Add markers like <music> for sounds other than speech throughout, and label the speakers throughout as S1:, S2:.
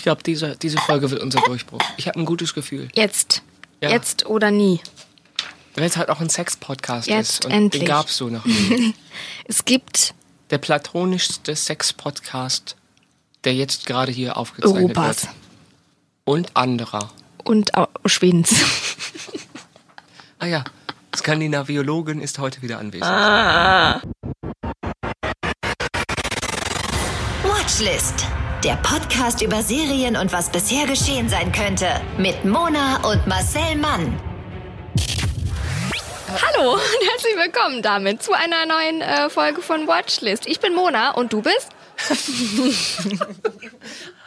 S1: Ich glaube, diese, diese Folge wird unser Durchbruch. Ich habe ein gutes Gefühl.
S2: Jetzt.
S1: Ja.
S2: Jetzt oder nie.
S1: Weil es halt auch ein Sex-Podcast ist. Und
S2: endlich.
S1: Den gab es so noch nie. <laughs>
S2: Es gibt
S1: Der platonischste Sex-Podcast, der jetzt gerade hier aufgezeichnet
S2: Europas
S1: wird. Und anderer.
S2: und Schwedens.
S1: Ah ja, Skandinaviologin ist heute wieder anwesend.
S3: Watchlist. Der Podcast über Serien und was bisher geschehen sein könnte. Mit Mona und Marcel Mann.
S2: Hallo und herzlich willkommen damit zu einer neuen äh, Folge von Watchlist. Ich bin Mona und du bist? <laughs>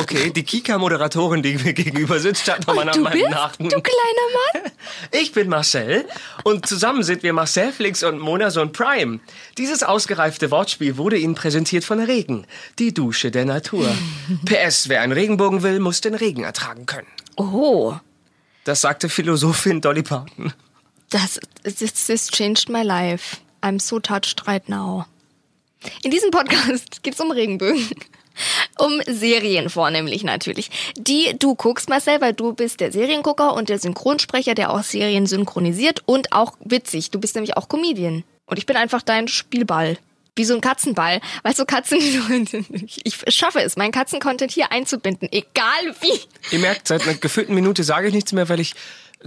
S1: Okay, die Kika-Moderatorin, die mir gegenüber sitzt, hat nochmal nach meinem
S2: bist?
S1: Nachnamen.
S2: Du kleiner Mann? <laughs>
S1: Ich bin Marcel und zusammen sind wir Marcel Flix und Monason Prime. Dieses ausgereifte Wortspiel wurde Ihnen präsentiert von Regen, die Dusche der Natur. <laughs> PS, wer einen Regenbogen will, muss den Regen ertragen können.
S2: Oh,
S1: Das sagte Philosophin Dolly Parton.
S2: das this, this changed my life. I'm so touched right now. In diesem Podcast <laughs> geht es um Regenbögen. Um Serien vornehmlich natürlich. Die du guckst, Marcel, weil du bist der Seriengucker und der Synchronsprecher, der auch Serien synchronisiert und auch witzig. Du bist nämlich auch Comedian. Und ich bin einfach dein Spielball. Wie so ein Katzenball. Weißt du, Katzen, <laughs> ich schaffe es, meinen Katzencontent hier einzubinden. Egal wie.
S1: Ihr merkt, seit einer gefühlten Minute sage ich nichts mehr, weil ich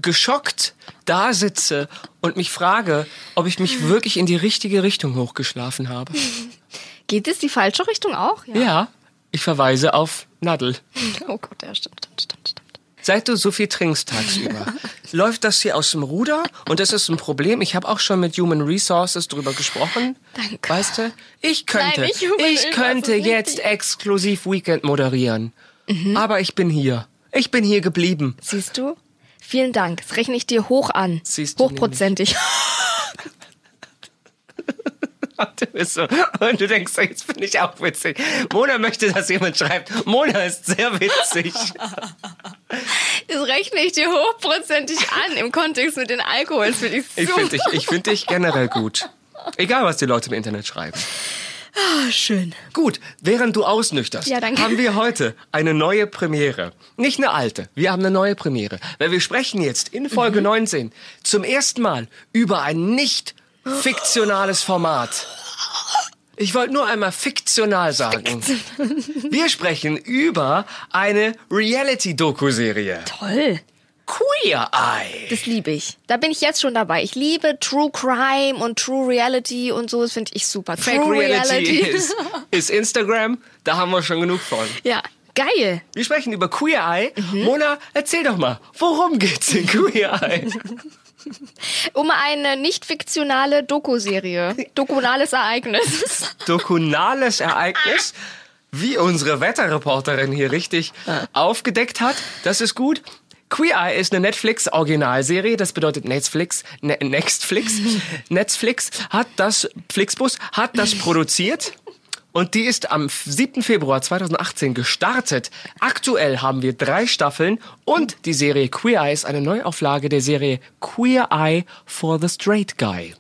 S1: geschockt da sitze und mich frage, ob ich mich wirklich in die richtige Richtung hochgeschlafen habe. <laughs>
S2: Geht es die falsche Richtung auch?
S1: Ja, ich verweise auf Nadel. <laughs>
S2: Oh Gott, ja, stimmt, stimmt, stimmt, stimmt.
S1: Seit du so viel trinkst tagsüber, <laughs> läuft das hier aus dem Ruder und das ist ein Problem. Ich habe auch schon mit Human Resources drüber gesprochen.
S2: Danke.
S1: Weißt du, ich könnte,
S2: Nein,
S1: ich
S2: Resources,
S1: könnte jetzt
S2: ich.
S1: exklusiv Weekend moderieren.
S2: Mhm.
S1: Aber ich bin hier. Ich bin hier geblieben.
S2: Siehst du? Vielen Dank. Das rechne ich dir hoch an.
S1: Siehst du
S2: Hochprozentig. <laughs> <laughs>
S1: So, und du denkst, jetzt bin ich auch witzig. Mona möchte, dass jemand schreibt, Mona ist sehr witzig. <laughs>
S2: Das rechne ich dir hochprozentig an im Kontext mit den Alkohols. Finde ich
S1: Ich finde dich, ich find dich generell gut. Egal, was die Leute im Internet schreiben.
S2: Ah, schön.
S1: Gut, während du ausnüchterst,
S2: Ja,
S1: haben wir heute eine neue Premiere. Nicht eine alte, wir haben eine neue Premiere. Weil wir sprechen jetzt in Folge
S2: Mhm.
S1: 19 zum ersten Mal über ein nicht fiktionales Format. Ich wollte nur einmal fiktional sagen. Wir sprechen über eine Reality-Doku-Serie.
S2: Toll.
S1: Queer Eye.
S2: Das liebe ich. Da bin ich jetzt schon dabei. Ich liebe True Crime und True Reality und so. Das finde ich super.
S1: Fake
S2: True
S1: Reality ist, ist Instagram. Da haben wir schon genug von.
S2: Ja, geil.
S1: Wir sprechen über Queer Eye.
S2: Mhm.
S1: Mona, erzähl doch mal, worum geht's in Queer Eye? <laughs> <laughs>
S2: Um eine nicht fiktionale Doku-Serie. Dokunales Ereignis. <laughs>
S1: Dokunales Ereignis, wie unsere Wetterreporterin hier richtig aufgedeckt hat. Das ist gut. Queer Eye ist eine Netflix-Originalserie, das bedeutet Netflix, ne, Nextflix. <laughs> Netflix hat das, Flixbus hat das produziert. Und die ist am 7. Februar 2018 gestartet. Aktuell haben wir drei Staffeln und die Serie Queer Eye ist eine Neuauflage der Serie Queer Eye for the Straight Guy.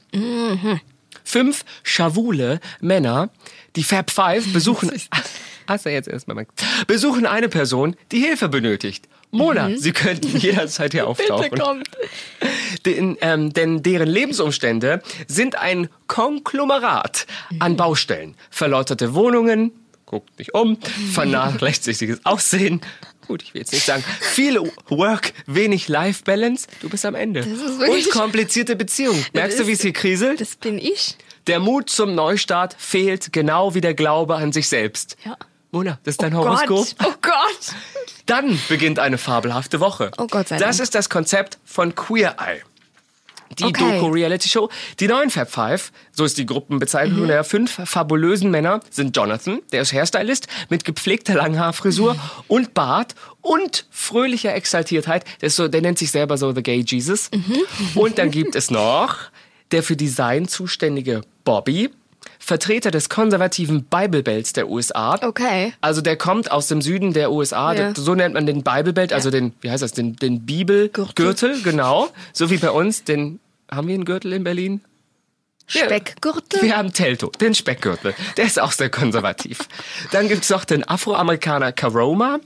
S1: Fünf schawule Männer, die Fab Five, <laughs> besuchen. Hast du jetzt erstmal mal. Besuchen eine Person, die Hilfe benötigt. Mona, sie könnten <laughs> jederzeit hier auftauchen.
S2: Bitte kommt.
S1: Den, ähm, denn deren Lebensumstände sind ein Konglomerat an Baustellen. Verlauterte Wohnungen, guckt nicht um, <laughs> vernachlässigtes Aussehen. Gut, ich will jetzt nicht sagen, viel Work, wenig Life-Balance. Du bist am Ende. Und komplizierte Beziehungen. Merkst du, wie es hier kriselt?
S2: Das bin ich.
S1: Der Mut zum Neustart fehlt, genau wie der Glaube an sich selbst.
S2: Ja.
S1: Mona, das ist dein
S2: Gott.
S1: Horoskop.
S2: Oh Gott.
S1: Dann beginnt eine fabelhafte Woche.
S2: Oh Gott sei
S1: Das
S2: Dank.
S1: ist das Konzept von Queer Eye. Die
S2: Okay.
S1: Doku-Reality-Show. Die neuen Fab Five, so ist die Gruppenbezeichnung
S2: Mhm.
S1: der fünf fabulösen Männer, sind Jonathan, der ist Hairstylist, mit gepflegter Langhaarfrisur
S2: Mhm.
S1: und Bart und fröhlicher Exaltiertheit. Der, so, der nennt sich selber so The Gay Jesus.
S2: Mhm.
S1: Und dann gibt es noch der für Design zuständige Bobby, Vertreter des konservativen Bible Belts der USA.
S2: Okay.
S1: Also der kommt aus dem Süden der USA,
S2: Ja.
S1: so nennt man den Bible Belt, also den, wie heißt das, den, den Bibelgürtel, genau. So wie bei uns, den, haben wir einen Gürtel in Berlin?
S2: Speckgürtel?
S1: Wir haben Telto, den Speckgürtel. Der ist auch sehr konservativ. Dann gibt's noch den Afroamerikaner Karoma.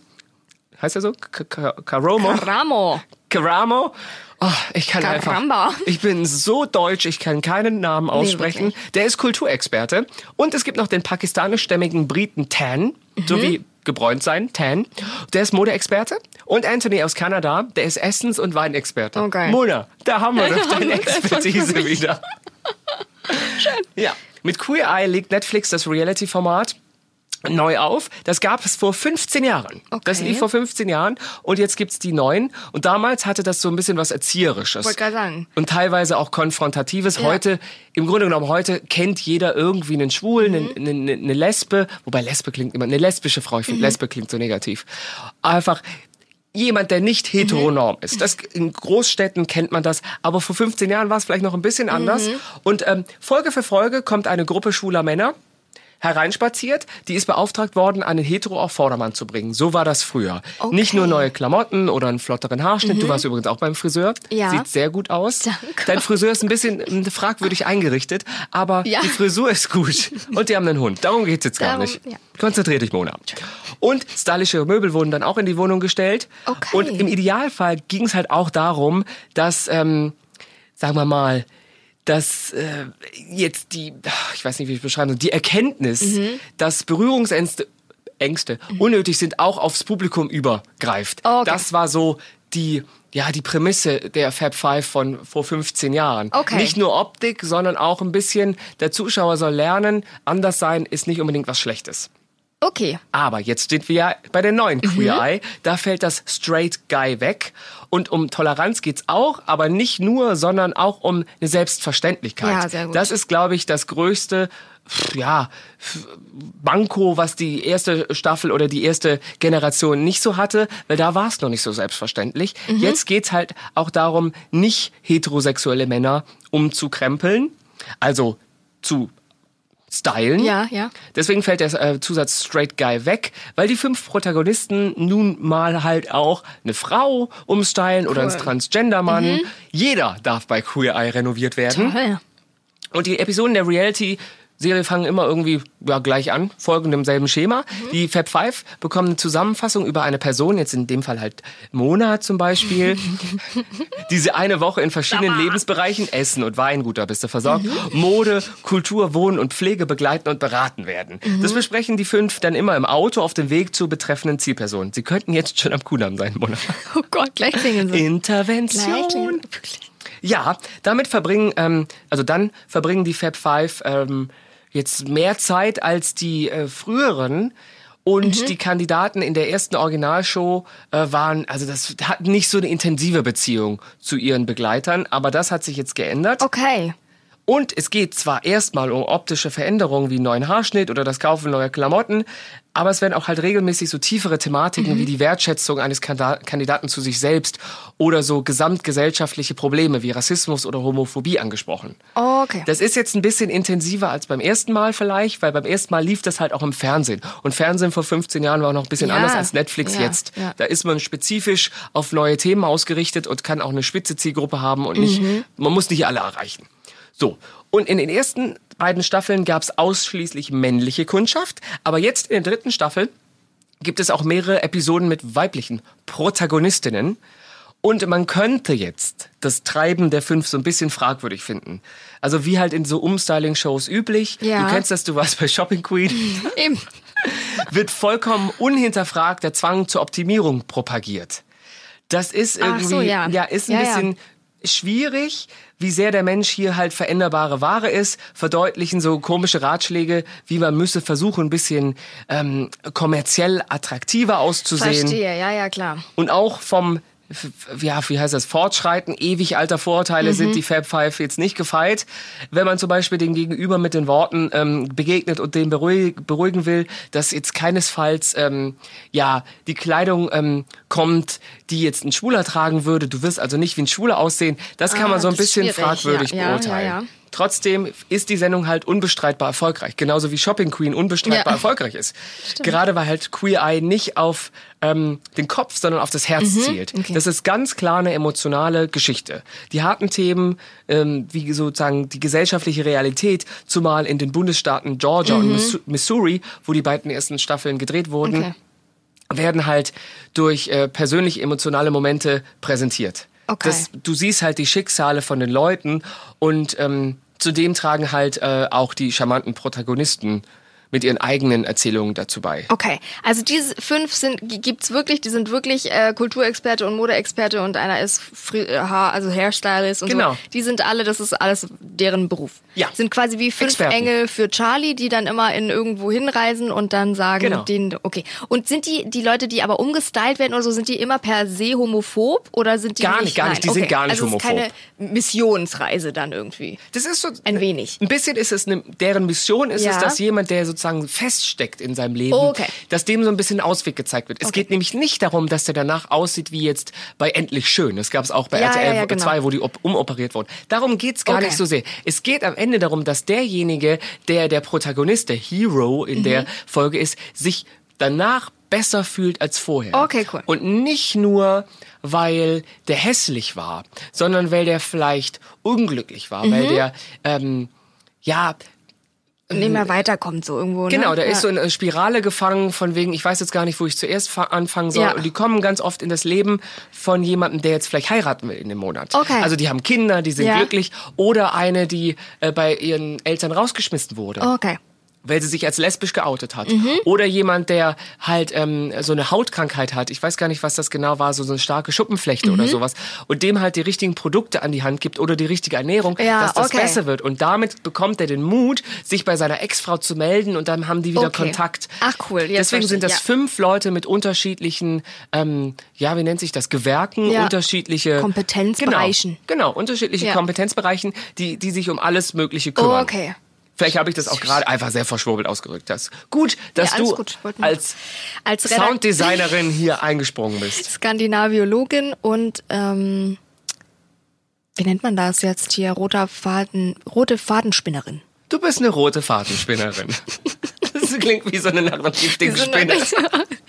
S1: Heißt er so? K K Karomo?
S2: Ramo.
S1: Karamo. Oh, ich kann
S2: Caramba.
S1: einfach. Ich bin so deutsch, ich kann keinen Namen aussprechen.
S2: wirklich.
S1: Der ist Kulturexperte. Und es gibt noch den pakistanischstämmigen Briten Tan,
S2: Mhm.
S1: so wie gebräunt sein, Tan. Der ist Modeexperte. Und Anthony aus Kanada, der ist Essens- und Weinexperte.
S2: Okay.
S1: Mona, da haben wir doch <laughs> deine Expertise wieder. Ja, mit Queer Eye legt Netflix das Reality-Format neu auf. Das gab es vor 15 Jahren. Das
S2: Okay.
S1: lief vor 15 Jahren und jetzt gibt's die neuen. Und damals hatte das so ein bisschen was Erzieherisches.
S2: Wollte gerade sagen.
S1: Und teilweise auch Konfrontatives. Heute, im Grunde genommen, heute kennt jeder irgendwie einen Schwulen,
S2: Mhm.
S1: eine, eine, eine Lesbe. Wobei Lesbe klingt immer, eine lesbische Frau. Ich
S2: Mhm.
S1: finde, Lesbe klingt so negativ. Einfach jemand, der nicht heteronorm ist. Das, in Großstädten kennt man das, aber vor 15 Jahren war es vielleicht noch ein bisschen anders. Und ähm, Folge für Folge kommt eine Gruppe schwuler Männer hereinspaziert, die ist beauftragt worden, einen Hetero auf Vordermann zu bringen. So war das früher.
S2: Okay.
S1: Nicht nur neue Klamotten oder einen flotteren Haarschnitt. Du warst übrigens auch beim Friseur.
S2: Ja.
S1: Sieht sehr gut aus.
S2: Danke.
S1: Dein Friseur ist ein bisschen ähm, fragwürdig eingerichtet, aber
S2: Ja.
S1: die Frisur ist gut. Und die haben einen Hund. Darum geht's jetzt gar
S2: Darum,
S1: nicht.
S2: ja.
S1: Konzentrier dich, Mona. Und stylische Möbel wurden dann auch in die Wohnung gestellt.
S2: Okay.
S1: Und im Idealfall ging es halt auch darum, dass, ähm, sagen wir mal, dass äh, jetzt die, ich weiß nicht, wie ich es beschreiben soll, die Erkenntnis,
S2: Mhm.
S1: dass Berührungsängste Ängste unnötig sind, auch aufs Publikum übergreift.
S2: Okay.
S1: Das war so die, ja, die Prämisse der Fab Five von vor 15 Jahren.
S2: Okay.
S1: Nicht nur Optik, sondern auch ein bisschen, der Zuschauer soll lernen, anders sein ist nicht unbedingt was Schlechtes.
S2: Okay.
S1: Aber jetzt sind wir ja bei der neuen Queer Eye. Da fällt das Straight Guy weg. Und um Toleranz geht's auch, aber nicht nur, sondern auch um eine Selbstverständlichkeit.
S2: Ja, sehr gut.
S1: Das ist, glaube ich, das größte, ja, Manko, was die erste Staffel oder die erste Generation nicht so hatte, weil da war es noch nicht so selbstverständlich.
S2: Mhm.
S1: Jetzt geht's halt auch darum, nicht heterosexuelle Männer umzukrempeln, also zu stylen.
S2: Ja, ja.
S1: Deswegen fällt der äh, Zusatz Straight Guy weg, weil die fünf Protagonisten nun mal halt auch eine Frau umstylen oder
S2: Cool.
S1: ein Transgender-Mann. Jeder darf bei Queer Eye renoviert werden.
S2: Toll.
S1: Und die Episoden der Reality Serie fangen immer irgendwie ja, gleich an, folgen demselben Schema.
S2: Mhm.
S1: Die Fab Five bekommen eine Zusammenfassung über eine Person, jetzt in dem Fall halt Mona zum Beispiel, <laughs> die sie eine Woche in verschiedenen
S2: Sag mal.
S1: Lebensbereichen, Essen und Weingut, da bist du versorgt,
S2: Mhm.
S1: Mode, Kultur, Wohnen und Pflege begleiten und beraten werden.
S2: Mhm.
S1: Das besprechen die fünf dann immer im Auto auf dem Weg zur betreffenden Zielperson. Sie könnten jetzt schon am Kudamm sein, Mona. <laughs>
S2: Oh Gott, gleich klingen sie.
S1: Intervention.
S2: Gleich Wirklich.
S1: Ja, damit verbringen, ähm, also dann verbringen die Fab Five ähm, jetzt mehr Zeit als die äh, früheren. Und die Kandidaten in der ersten Originalshow äh, waren, also das hatten nicht so eine intensive Beziehung zu ihren Begleitern, aber das hat sich jetzt geändert.
S2: Okay.
S1: Und es geht zwar erstmal um optische Veränderungen wie einen neuen Haarschnitt oder das Kaufen neuer Klamotten, aber es werden auch halt regelmäßig so tiefere Thematiken wie die Wertschätzung eines Kandidaten zu sich selbst oder so gesamtgesellschaftliche Probleme wie Rassismus oder Homophobie angesprochen.
S2: Okay.
S1: Das ist jetzt ein bisschen intensiver als beim ersten Mal vielleicht, weil beim ersten Mal lief das halt auch im Fernsehen. Und Fernsehen vor 15 Jahren war auch noch ein bisschen
S2: Ja,
S1: anders als Netflix
S2: ja,
S1: jetzt.
S2: ja.
S1: Da ist man spezifisch auf neue Themen ausgerichtet und kann auch eine spitze Zielgruppe haben und nicht,
S2: Mhm.
S1: man muss nicht alle erreichen. So. Und in den ersten beiden Staffeln gab es ausschließlich männliche Kundschaft, aber jetzt in der dritten Staffel gibt es auch mehrere Episoden mit weiblichen Protagonistinnen. Und man könnte jetzt das Treiben der fünf so ein bisschen fragwürdig finden. Also wie halt in so Umstyling-Shows üblich.
S2: Ja.
S1: Du kennst das, du warst bei Shopping Queen. <laughs>
S2: Eben. <laughs>
S1: wird vollkommen unhinterfragt der Zwang zur Optimierung propagiert. Das ist irgendwie,
S2: so, ja.
S1: ist ein
S2: Ja, ja.
S1: bisschen schwierig, wie sehr der Mensch hier halt veränderbare Ware ist, verdeutlichen so komische Ratschläge, wie man müsse versuchen, ein bisschen ähm, kommerziell attraktiver auszusehen.
S2: Verstehe, ja, ja, klar.
S1: Und auch vom, ja, wie heißt das, Fortschreiten ewig alter Vorurteile
S2: Mhm.
S1: sind die Fab Five jetzt nicht gefeit. Wenn man zum Beispiel dem Gegenüber mit den Worten ähm, begegnet und den beruhig, beruhigen will, dass jetzt keinesfalls ähm, ja die Kleidung ähm, kommt, die jetzt ein Schwuler tragen würde. Du wirst also nicht wie ein Schwuler aussehen. Das kann
S2: Ah,
S1: man so ein bisschen fragwürdig
S2: ja, ja,
S1: beurteilen.
S2: ja.
S1: Trotzdem ist die Sendung halt unbestreitbar erfolgreich. Genauso wie Shopping Queen unbestreitbar
S2: Ja.
S1: erfolgreich ist. <laughs> Gerade weil halt Queer Eye nicht auf ähm, den Kopf, sondern auf das Herz zielt.
S2: okay.
S1: Das ist ganz klar eine emotionale Geschichte. Die harten Themen, ähm, wie sozusagen die gesellschaftliche Realität, zumal in den Bundesstaaten Georgia und Missu- Missouri, wo die beiden ersten Staffeln gedreht wurden,
S2: Okay.
S1: werden halt durch äh, persönlich emotionale Momente präsentiert.
S2: Okay.
S1: Das, du siehst halt die Schicksale von den Leuten und ähm, zudem tragen halt äh, auch die charmanten Protagonisten mit ihren eigenen Erzählungen dazu bei.
S2: Okay, also diese fünf sind gibt's wirklich, die sind wirklich äh, Kulturexperte und Modeexperte und einer ist äh, Haar, also Hairstylist und
S1: Genau.
S2: so. Die sind alle, das ist alles deren Beruf.
S1: Ja.
S2: Sind quasi wie fünf
S1: Experten.
S2: Engel für Charlie, die dann immer in irgendwo hinreisen und dann sagen
S1: Genau.
S2: den okay. Und sind die die Leute, die aber umgestylt werden oder so, sind die immer per se homophob oder sind die
S1: Gar
S2: nicht?
S1: nicht, gar nicht, die
S2: Nein,
S1: sind
S2: okay.
S1: gar nicht
S2: also es ist
S1: homophob.
S2: keine Missionsreise dann irgendwie.
S1: Das ist so
S2: Ein wenig.
S1: Ein bisschen ist es eine, deren Mission ist es,
S2: Ja.
S1: dass jemand, der sozusagen feststeckt in seinem Leben,
S2: Okay.
S1: dass dem so ein bisschen Ausweg gezeigt wird. Es
S2: Okay.
S1: geht nämlich nicht darum, dass der danach aussieht wie jetzt bei Endlich Schön. Das gab es auch bei
S2: Ja,
S1: RTL
S2: ja, ja, genau.
S1: 2, wo die op- umoperiert wurden. Darum geht's gar
S2: Okay.
S1: nicht so sehr. Es geht am Ende darum, dass derjenige, der der Protagonist, der Hero in der
S2: Mhm.
S1: Folge ist, sich danach besser fühlt als vorher.
S2: Okay, cool.
S1: Und nicht nur, weil der hässlich war, sondern weil der vielleicht unglücklich war,
S2: Mhm.
S1: weil der, ähm, ja,
S2: nicht mehr weiterkommt so irgendwo.
S1: Mhm. genau,
S2: ne?
S1: der
S2: ja.
S1: ist so in eine Spirale gefangen, von wegen, ich weiß jetzt gar nicht, wo ich zuerst fa- anfangen soll.
S2: Ja.
S1: Und die kommen ganz oft in das Leben von jemandem, der jetzt vielleicht heiraten will in dem Monat.
S2: Okay.
S1: Also die haben Kinder, die sind
S2: Ja.
S1: glücklich. Oder eine, die äh, bei ihren Eltern rausgeschmissen wurde
S2: Okay.
S1: Weil sie sich als lesbisch geoutet hat.
S2: Mhm.
S1: Oder jemand, der halt ähm, so eine Hautkrankheit hat. Ich weiß gar nicht, was das genau war, so, so eine starke Schuppenflechte
S2: Mhm.
S1: oder sowas. Und dem halt die richtigen Produkte an die Hand gibt oder die richtige Ernährung,
S2: Ja,
S1: dass das
S2: okay.
S1: besser wird. Und damit bekommt er den Mut, sich bei seiner Ex-Frau zu melden und dann haben die wieder
S2: Okay.
S1: Kontakt.
S2: Ach, cool. Jetzt
S1: Deswegen
S2: verstehe
S1: sind das
S2: ja.
S1: fünf Leute mit unterschiedlichen, ähm, ja, wie nennt sich das, Gewerken,
S2: Ja.
S1: unterschiedliche
S2: Kompetenzbereichen.
S1: Genau, genau unterschiedliche. Kompetenzbereichen, die, die sich um alles Mögliche kümmern.
S2: Oh, okay.
S1: Vielleicht habe ich das auch gerade einfach sehr verschwurbelt ausgedrückt. Das gut, dass
S2: Ja,
S1: du
S2: gut.
S1: Als
S2: Als Redakt-
S1: Sounddesignerin hier eingesprungen bist. <laughs>
S2: Skandinaviologin und ähm, wie nennt man das jetzt hier? Roter Faden, rote Fadenspinnerin.
S1: Du bist eine rote Fadenspinnerin. <laughs> Das klingt wie so eine narrativding Spinne. <laughs>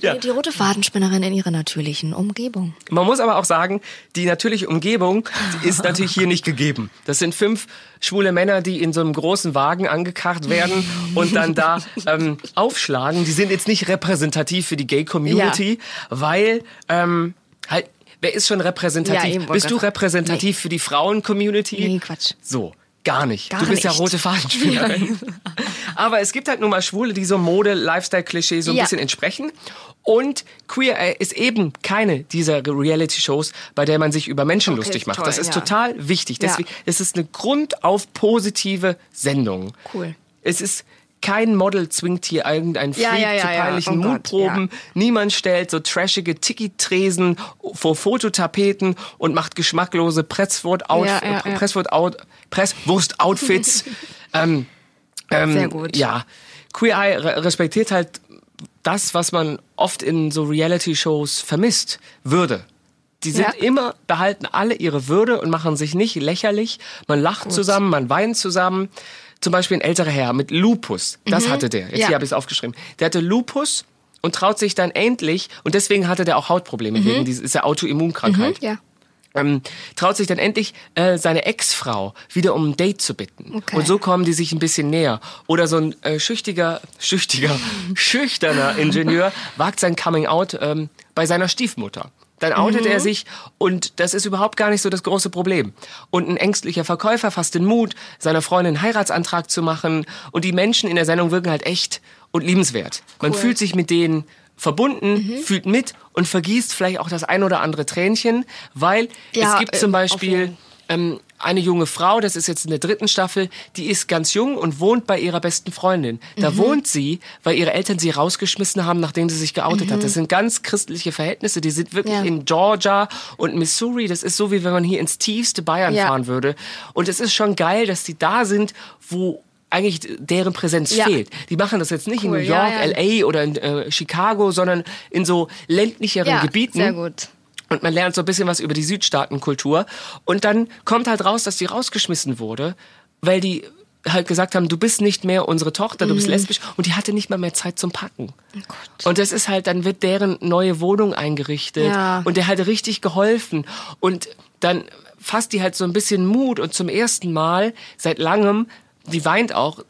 S1: Ja.
S2: Die, die rote Fadenspinnerin in ihrer natürlichen Umgebung.
S1: Man muss aber auch sagen, die natürliche Umgebung ist natürlich hier nicht gegeben. Das sind fünf schwule Männer, die in so einem großen Wagen angekarrt werden und dann da ähm, aufschlagen. Die sind jetzt nicht repräsentativ für die Gay-Community, weil ähm, halt, wer ist schon repräsentativ?
S2: Ja,
S1: Bist du repräsentativ für die Frauen-Community?
S2: Nee, Quatsch.
S1: So. Gar nicht.
S2: Gar
S1: du bist ja
S2: nicht.
S1: rote Fadenspinnerin. <laughs> Aber es gibt halt nun mal Schwule, die so Mode, Lifestyle-Klischee so ein
S2: Ja.
S1: bisschen entsprechen. Und Queer Eye ist eben keine dieser Reality-Shows, bei der man sich über Menschen
S2: Okay,
S1: lustig macht.
S2: toll,
S1: das ist
S2: ja.
S1: total wichtig.
S2: Ja.
S1: Deswegen, es ist eine grundauf positive Sendung.
S2: Cool.
S1: Es ist kein Model zwingt hier irgendeinen Freak
S2: Ja, ja, ja,
S1: zu peinlichen
S2: Oh Gott,
S1: Mutproben. Niemand stellt so trashige Tiki-Tresen vor Fototapeten und macht geschmacklose. Presswort-Out- Presswurst-Outfits. <laughs> ähm, ähm,
S2: Sehr gut.
S1: Ja. Queer Eye re respektiert halt das, was man oft in so Reality-Shows vermisst. Würde. Die sind
S2: Ja.
S1: immer, behalten alle ihre Würde und machen sich nicht lächerlich. Man lacht zusammen, man weint zusammen. Zum Beispiel ein älterer Herr mit Lupus. Das hatte der. Jetzt
S2: Mhm. Ja.
S1: hier habe ich es aufgeschrieben. Der hatte Lupus und traut sich dann endlich, und deswegen hatte der auch Hautprobleme, wegen dieser Autoimmunkrankheit
S2: Ja.
S1: ähm, traut sich dann endlich äh, seine Ex-Frau wieder um ein Date zu bitten.
S2: Okay.
S1: Und so kommen die sich ein bisschen näher. Oder so ein äh, schüchtiger, schüchtiger, <laughs> schüchterner Ingenieur wagt sein Coming-out ähm, bei seiner Stiefmutter. Dann outet
S2: Mhm.
S1: er sich und das ist überhaupt gar nicht so das große Problem. Und ein ängstlicher Verkäufer fasst den Mut, seiner Freundin einen Heiratsantrag zu machen. Und die Menschen in der Sendung wirken halt echt und liebenswert. Man
S2: Cool. Mhm.
S1: fühlt sich mit denen verbunden, fühlt mit und vergießt vielleicht auch das ein oder andere Tränchen, weil
S2: Ja,
S1: es gibt
S2: äh,
S1: zum Beispiel ähm, eine junge Frau, das ist jetzt in der dritten Staffel, die ist ganz jung und wohnt bei ihrer besten Freundin. Da
S2: Mhm.
S1: wohnt sie, weil ihre Eltern sie rausgeschmissen haben, nachdem sie sich geoutet hat. Das sind ganz christliche Verhältnisse. Die sind wirklich
S2: Mhm. Ja.
S1: in Georgia und Missouri. Das ist so, wie wenn man hier ins tiefste Bayern
S2: Ja.
S1: fahren würde. Und es ist schon geil, dass die da sind, wo eigentlich deren Präsenz
S2: Ja.
S1: fehlt. Die machen das jetzt nicht
S2: Cool,
S1: in New York. LA oder in äh, Chicago, sondern in so ländlicheren Gebieten.
S2: sehr gut.
S1: Und man lernt so ein bisschen was über die Südstaatenkultur. Und dann kommt halt raus, dass die rausgeschmissen wurde, weil die halt gesagt haben, du bist nicht mehr unsere Tochter, du bist lesbisch. Und die hatte nicht mal mehr Zeit zum Packen. Und das ist halt, dann wird deren neue Wohnung eingerichtet.
S2: Ja.
S1: Und der hat richtig geholfen. Und dann fasst die halt so ein bisschen Mut. Und zum ersten Mal seit langem, die weint auch,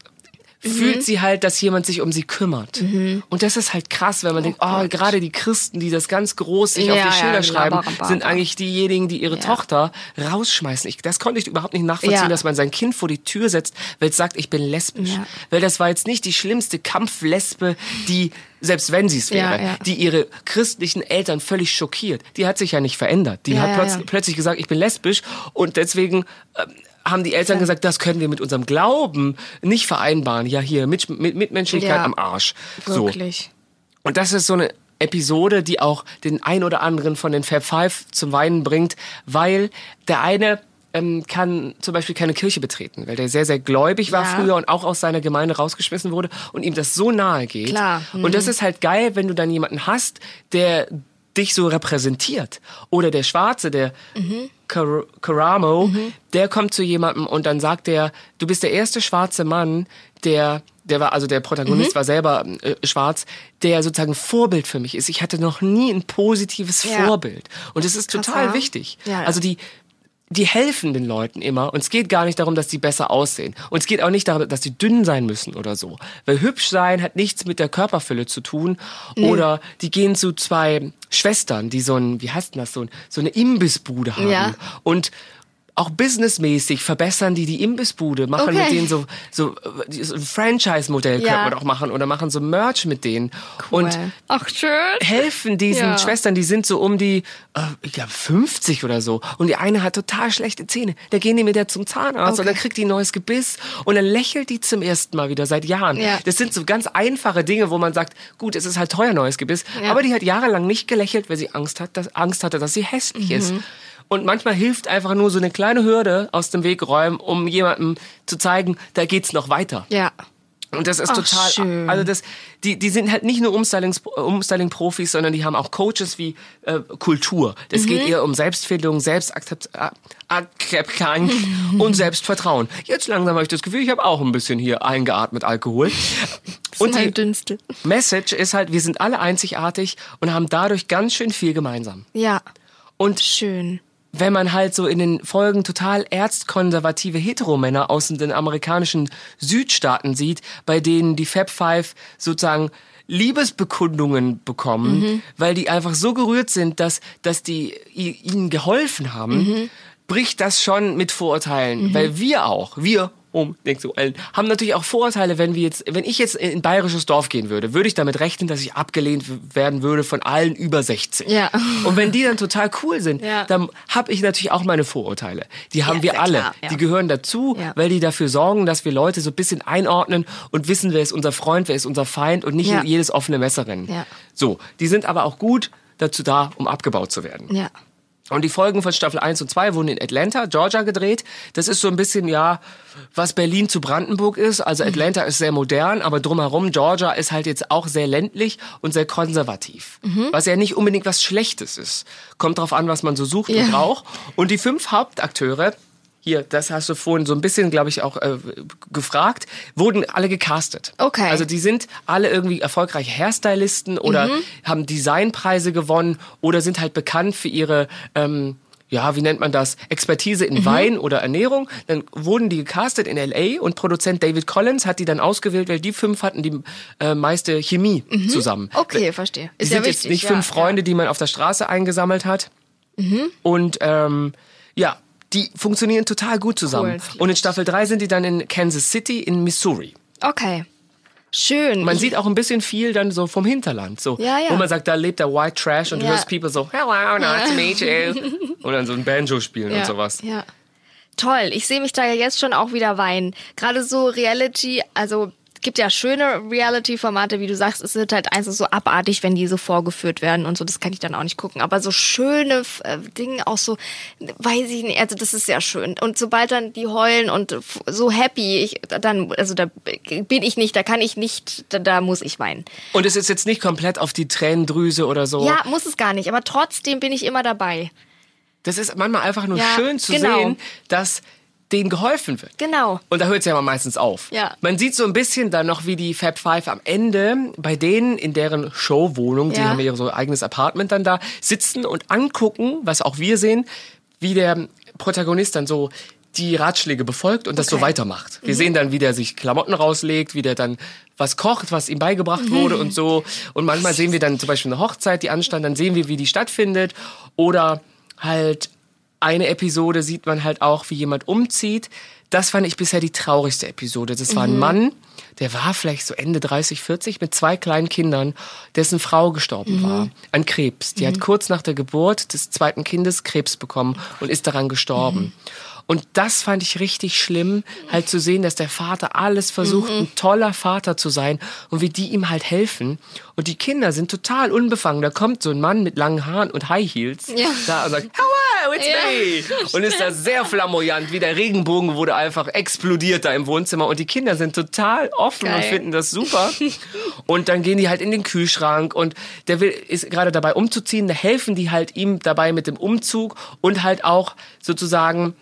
S2: Mhm.
S1: fühlt sie halt, dass jemand sich um sie kümmert. Und das ist halt krass, wenn man denkt, oh, gerade die Christen, die das ganz groß sich auf
S2: Ja,
S1: die
S2: ja,
S1: Schilder schreiben,
S2: Labarababa.
S1: sind eigentlich diejenigen, die ihre
S2: Ja.
S1: Tochter rausschmeißen. Ich, das konnte ich überhaupt nicht nachvollziehen,
S2: Ja.
S1: dass man sein Kind vor die Tür setzt, weil es sagt, ich bin lesbisch.
S2: Ja.
S1: Weil das war jetzt nicht die schlimmste Kampflesbe, die, selbst wenn sie es wäre,
S2: Ja, ja.
S1: die ihre christlichen Eltern völlig schockiert. Die hat sich ja nicht verändert. Die
S2: Ja,
S1: hat
S2: ja,
S1: plötz
S2: ja.
S1: plötzlich gesagt, ich bin lesbisch und deswegen ähm, haben die Eltern gesagt, das können wir mit unserem Glauben nicht vereinbaren. Ja, hier, mit, mit, Mitmenschlichkeit
S2: Ja.
S1: am Arsch. So.
S2: Wirklich.
S1: Und das ist so eine Episode, die auch den ein oder anderen von den Fab Five zum Weinen bringt, weil der eine ähm, kann zum Beispiel keine Kirche betreten, weil der sehr, sehr gläubig war
S2: Ja.
S1: früher und auch aus seiner Gemeinde rausgeschmissen wurde und ihm das so nahe geht.
S2: Klar. Mhm.
S1: Und das ist halt geil, wenn du dann jemanden hast, der dich so repräsentiert. Oder der Schwarze, der Kar Karamo, der kommt zu jemandem und dann sagt er, du bist der erste schwarze Mann, der der war also der Protagonist war selber äh, schwarz, der sozusagen Vorbild für mich ist. Ich hatte noch nie ein positives
S2: Ja.
S1: Vorbild und das ist
S2: Krass,
S1: total
S2: ja.
S1: wichtig.
S2: Ja.
S1: Also die die helfen den Leuten immer und es geht gar nicht darum, dass die besser aussehen. Und es geht auch nicht darum, dass die dünn sein müssen oder so, weil hübsch sein hat nichts mit der Körperfülle zu tun oder die gehen zu zwei Schwestern, die so ein wie heißt denn das so, ein, so eine Imbissbude haben
S2: Ja.
S1: und auch businessmäßig verbessern die die Imbissbude, machen
S2: Okay.
S1: mit denen so so, so ein Franchise-Modell
S2: Ja.
S1: könnte man auch machen oder machen so Merch mit denen und
S2: Cool. Ach, schön.
S1: helfen diesen
S2: Ja.
S1: Schwestern, die sind so um die, äh, ich glaube 50 oder so. Und die eine hat total schlechte Zähne. Da gehen die mit der zum Zahnarzt und
S2: Okay.
S1: dann kriegt die ein neues Gebiss und dann lächelt die zum ersten Mal wieder seit Jahren.
S2: Ja.
S1: Das sind so ganz einfache Dinge, wo man sagt, gut, es ist halt teuer neues Gebiss, aber die hat jahrelang nicht gelächelt, weil sie Angst hat, dass, Angst hatte, dass sie hässlich ist. Und manchmal hilft einfach nur so eine kleine Hürde aus dem Weg räumen, um jemandem zu zeigen, da geht's noch weiter.
S2: Ja.
S1: Und das ist
S2: Ach,
S1: total,
S2: schön.
S1: also das, die, die sind halt nicht nur Umstyling-Profis, sondern die haben auch Coaches wie äh, Kultur. Das
S2: Mhm.
S1: geht eher um Selbstfindung, Selbstakzeptanz <laughs> und Selbstvertrauen. Jetzt langsam habe ich das Gefühl, ich habe auch ein bisschen hier eingeatmet Alkohol. <laughs> Und die
S2: Dünstel.
S1: Message ist halt, wir sind alle einzigartig und haben dadurch ganz schön viel gemeinsam.
S2: Ja.
S1: Und
S2: Schön.
S1: Wenn man halt so in den Folgen total erzkonservative Heteromänner aus den amerikanischen Südstaaten sieht, bei denen die Fab Five sozusagen Liebesbekundungen bekommen, weil die einfach so gerührt sind, dass, dass die ihnen geholfen haben, bricht das schon mit Vorurteilen. Weil wir auch, wir Homosexuellen, haben natürlich auch Vorurteile, wenn wir jetzt, wenn ich jetzt in ein bayerisches Dorf gehen würde, würde ich damit rechnen, dass ich abgelehnt werden würde von allen über 60.
S2: Ja.
S1: Und wenn die dann total cool sind,
S2: Ja.
S1: dann habe ich natürlich auch meine Vorurteile. Die haben
S2: Ja,
S1: wir alle.
S2: klar, ja.
S1: Die gehören dazu, weil die dafür sorgen, dass wir Leute so ein bisschen einordnen und wissen, wer ist unser Freund, wer ist unser Feind und nicht in jedes offene Messer rennen. So, die sind aber auch gut dazu da, um abgebaut zu werden.
S2: Ja.
S1: Und die Folgen von Staffel 1 und 2 wurden in Atlanta, Georgia gedreht. Das ist so ein bisschen, ja, was Berlin zu Brandenburg ist. Also
S2: Mhm.
S1: Atlanta ist sehr modern, aber drumherum Georgia ist halt jetzt auch sehr ländlich und sehr konservativ.
S2: Mhm.
S1: Was ja nicht unbedingt was Schlechtes ist. Kommt drauf an, was man so sucht
S2: Ja.
S1: und braucht. Und die fünf Hauptakteure, hier, das hast du vorhin so ein bisschen, glaube ich, auch äh, gefragt, wurden alle gecastet.
S2: Okay.
S1: Also die sind alle irgendwie erfolgreiche Hairstylisten oder
S2: Mhm.
S1: haben Designpreise gewonnen oder sind halt bekannt für ihre ähm, ja, wie nennt man das? Expertise
S2: Mhm.
S1: in Wein oder Ernährung. Dann wurden die gecastet in LA und Produzent David Collins hat die dann ausgewählt, weil die fünf hatten die äh, meiste Chemie zusammen.
S2: Mhm. Okay, verstehe.
S1: Die
S2: Ist
S1: sind
S2: ja
S1: jetzt
S2: wichtig.
S1: nicht
S2: ja,
S1: fünf Freunde, die man auf der Straße eingesammelt hat. Und ähm, ja, die funktionieren total gut zusammen.
S2: Cool,
S1: und in Staffel 3 sind die dann in Kansas City in Missouri.
S2: Okay. Schön.
S1: Man sieht auch ein bisschen viel dann so vom Hinterland, so,
S2: Ja, ja.
S1: wo man sagt, da lebt der White Trash und du
S2: Ja.
S1: hörst People so, hello, nice to meet you. <laughs> und dann so ein Banjo spielen und sowas.
S2: Ja. Toll. Ich sehe mich da ja jetzt schon auch wieder weinen. Gerade so Reality, also gibt ja schöne Reality-Formate, wie du sagst, es wird halt einfach so abartig, wenn die so vorgeführt werden und so, das kann ich dann auch nicht gucken. Aber so schöne äh, Dinge, auch so, weiß ich nicht, also das ist sehr schön. Und sobald dann die heulen und so happy, ich, dann, also da bin ich nicht, da kann ich nicht, da, da muss ich weinen.
S1: Und es ist jetzt nicht komplett auf die Tränendrüse oder so.
S2: Ja, muss es gar nicht, aber trotzdem bin ich immer dabei.
S1: Das ist manchmal einfach nur
S2: Ja,
S1: schön zu
S2: genau.
S1: sehen, dass denen geholfen wird.
S2: Genau.
S1: Und da hört es ja mal meistens auf.
S2: Ja.
S1: Man sieht so ein bisschen dann noch, wie die Fab Five am Ende bei denen in deren Showwohnung, die
S2: Ja.
S1: haben ja ihr so eigenes Apartment dann da, sitzen und angucken, was auch wir sehen, wie der Protagonist dann so die Ratschläge befolgt und das so
S2: Okay. Mhm.
S1: weitermacht. Wir sehen dann, wie der sich Klamotten rauslegt, wie der dann was kocht, was ihm beigebracht
S2: Mhm.
S1: wurde und so. Und manchmal sehen wir dann zum Beispiel eine Hochzeit, die anstand, dann sehen wir, wie die stattfindet. Oder halt eine Episode sieht man halt auch, wie jemand umzieht. Das fand ich bisher die traurigste Episode. Das war ein Mann, der war vielleicht so Ende 30, 40 mit zwei kleinen Kindern, dessen Frau gestorben war an Krebs. Die hat kurz nach der Geburt des zweiten Kindes Krebs bekommen und ist daran gestorben. Und das fand ich richtig schlimm, halt zu sehen, dass der Vater alles versucht, ein toller Vater zu sein und wie die ihm halt helfen. Und die Kinder sind total unbefangen. Da kommt so ein Mann mit langen Haaren und High Heels
S2: Ja.
S1: da und sagt, it's me. Und ist da sehr <laughs> flamboyant, wie der Regenbogen wurde einfach explodiert da im Wohnzimmer. Und die Kinder sind total offen und
S2: Geil.
S1: finden das super. Und dann gehen die halt in den Kühlschrank und der will, ist gerade dabei umzuziehen. Da helfen die halt ihm dabei mit dem Umzug und halt auch sozusagen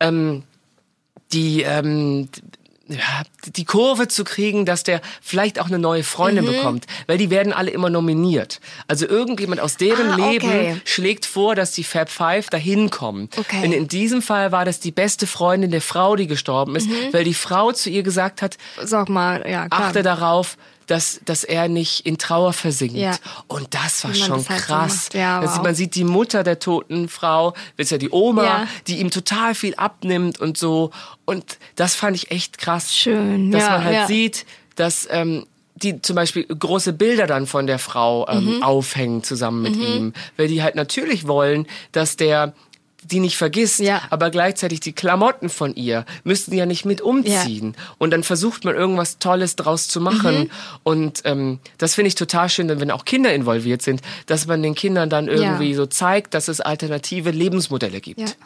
S1: ähm, die, ähm, ja, die Kurve zu kriegen, dass der vielleicht auch eine neue Freundin
S2: Mhm.
S1: bekommt, weil die werden alle immer nominiert. Also irgendjemand aus deren
S2: Ah,
S1: Leben
S2: okay.
S1: schlägt vor, dass die Fab Five dahin kommen.
S2: Okay.
S1: Und in diesem Fall war das die beste Freundin der Frau, die gestorben ist,
S2: Mhm.
S1: weil die Frau zu ihr gesagt hat,
S2: Sag mal, ja, klar.
S1: achte darauf, dass, dass er nicht in Trauer versinkt.
S2: Ja.
S1: Und das war schon
S2: das halt so
S1: krass.
S2: macht. Ja,
S1: sieht-
S2: wow.
S1: Man sieht die Mutter der toten Frau, ist ja die Oma,
S2: Ja.
S1: die ihm total viel abnimmt und so. Und das fand ich echt krass.
S2: Schön,
S1: Dass man halt sieht, dass ähm, die zum Beispiel große Bilder dann von der Frau ähm,
S2: Mhm.
S1: aufhängen zusammen mit ihm. Weil die halt natürlich wollen, dass der die nicht vergisst,
S2: Ja.
S1: aber gleichzeitig die Klamotten von ihr müssten ja nicht mit umziehen. Und dann versucht man irgendwas Tolles draus zu machen.
S2: Mhm.
S1: Und ähm, das finde ich total schön, wenn auch Kinder involviert sind, dass man den Kindern dann irgendwie
S2: Ja.
S1: so zeigt, dass es alternative Lebensmodelle gibt.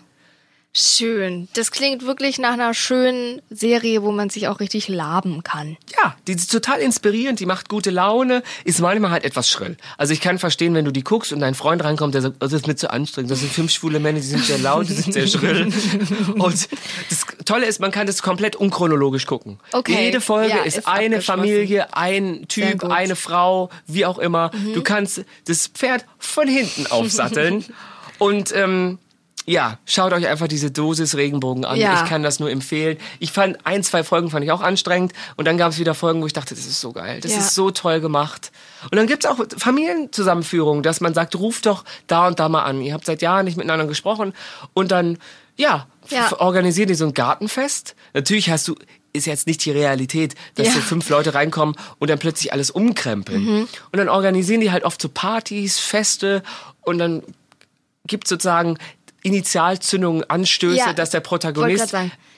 S2: Schön. Das klingt wirklich nach einer schönen Serie, wo man sich auch richtig laben kann.
S1: Ja, die ist total inspirierend, die macht gute Laune, ist manchmal halt etwas schrill. Also ich kann verstehen, wenn du die guckst und dein Freund reinkommt, der sagt, oh, das ist mir zu anstrengend, das sind fünf schwule Männer, die sind sehr laut, die sind sehr schrill. <laughs> Und das Tolle ist, man kann das komplett unchronologisch gucken.
S2: Okay,
S1: Jede Folge
S2: ja,
S1: ist,
S2: ist
S1: eine. Familie, ein Typ.
S2: Mhm.
S1: eine Frau, wie auch immer. Du kannst das Pferd von hinten aufsatteln <laughs> und ähm, ja, schaut euch einfach diese Dosis Regenbogen an.
S2: Ja.
S1: Ich kann das nur empfehlen. Ich fand ein, zwei Folgen fand ich auch anstrengend und dann gab es wieder Folgen, wo ich dachte, das ist so geil, das
S2: Ja.
S1: ist so toll gemacht. Und dann gibt's auch Familienzusammenführungen, dass man sagt, ruft doch da und da mal an. Ihr habt seit Jahren nicht miteinander gesprochen und dann, ja,
S2: Ja.
S1: organisiert ihr so ein Gartenfest. Natürlich hast du ist jetzt nicht die Realität, dass
S2: Ja.
S1: so fünf Leute reinkommen und dann plötzlich alles umkrempeln.
S2: Mhm.
S1: Und dann organisieren die halt oft so Partys, Feste und dann gibt sozusagen Initialzündungen, Anstöße,
S2: Ja,
S1: dass der Protagonist.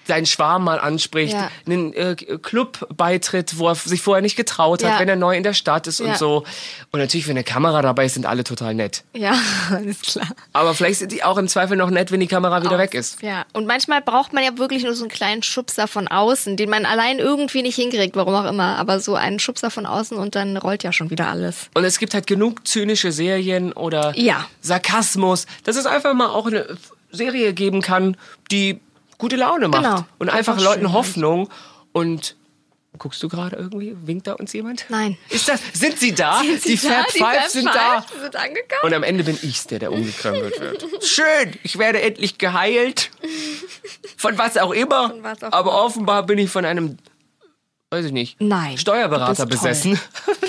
S1: Seinen Schwarm mal anspricht,
S2: Ja.
S1: einen äh, Club beitritt, wo er sich vorher nicht getraut hat,
S2: Ja.
S1: wenn er neu in der Stadt ist
S2: Ja.
S1: und so. Und natürlich, wenn eine Kamera dabei ist, sind alle total nett.
S2: Ja, <laughs> alles klar.
S1: Aber vielleicht sind die auch im Zweifel noch nett, wenn die Kamera wieder weg ist.
S2: Ja, und manchmal braucht man ja wirklich nur so einen kleinen Schubser von außen, den man allein irgendwie nicht hinkriegt, warum auch immer. Aber so einen Schubser von außen und dann rollt ja schon wieder alles.
S1: Und es gibt halt genug zynische Serien oder
S2: Ja.
S1: Sarkasmus, dass es einfach mal auch eine Serie geben kann, die gute Laune macht.
S2: Genau.
S1: Und einfach,
S2: Einfach
S1: Leuten
S2: schön.
S1: Hoffnung. Und guckst du gerade irgendwie? Winkt da uns jemand?
S2: Nein.
S1: Ist das, sind sie da? die Fab Five sind da.
S2: sind angekommen.
S1: Und am Ende bin ich's, der, der umgekrempelt wird. <laughs> Schön, ich werde endlich geheilt. Von was auch immer.
S2: Was auch
S1: aber
S2: immer.
S1: offenbar bin ich von einem, weiß ich nicht,
S2: Nein,
S1: Steuerberater
S2: bist toll.
S1: besessen.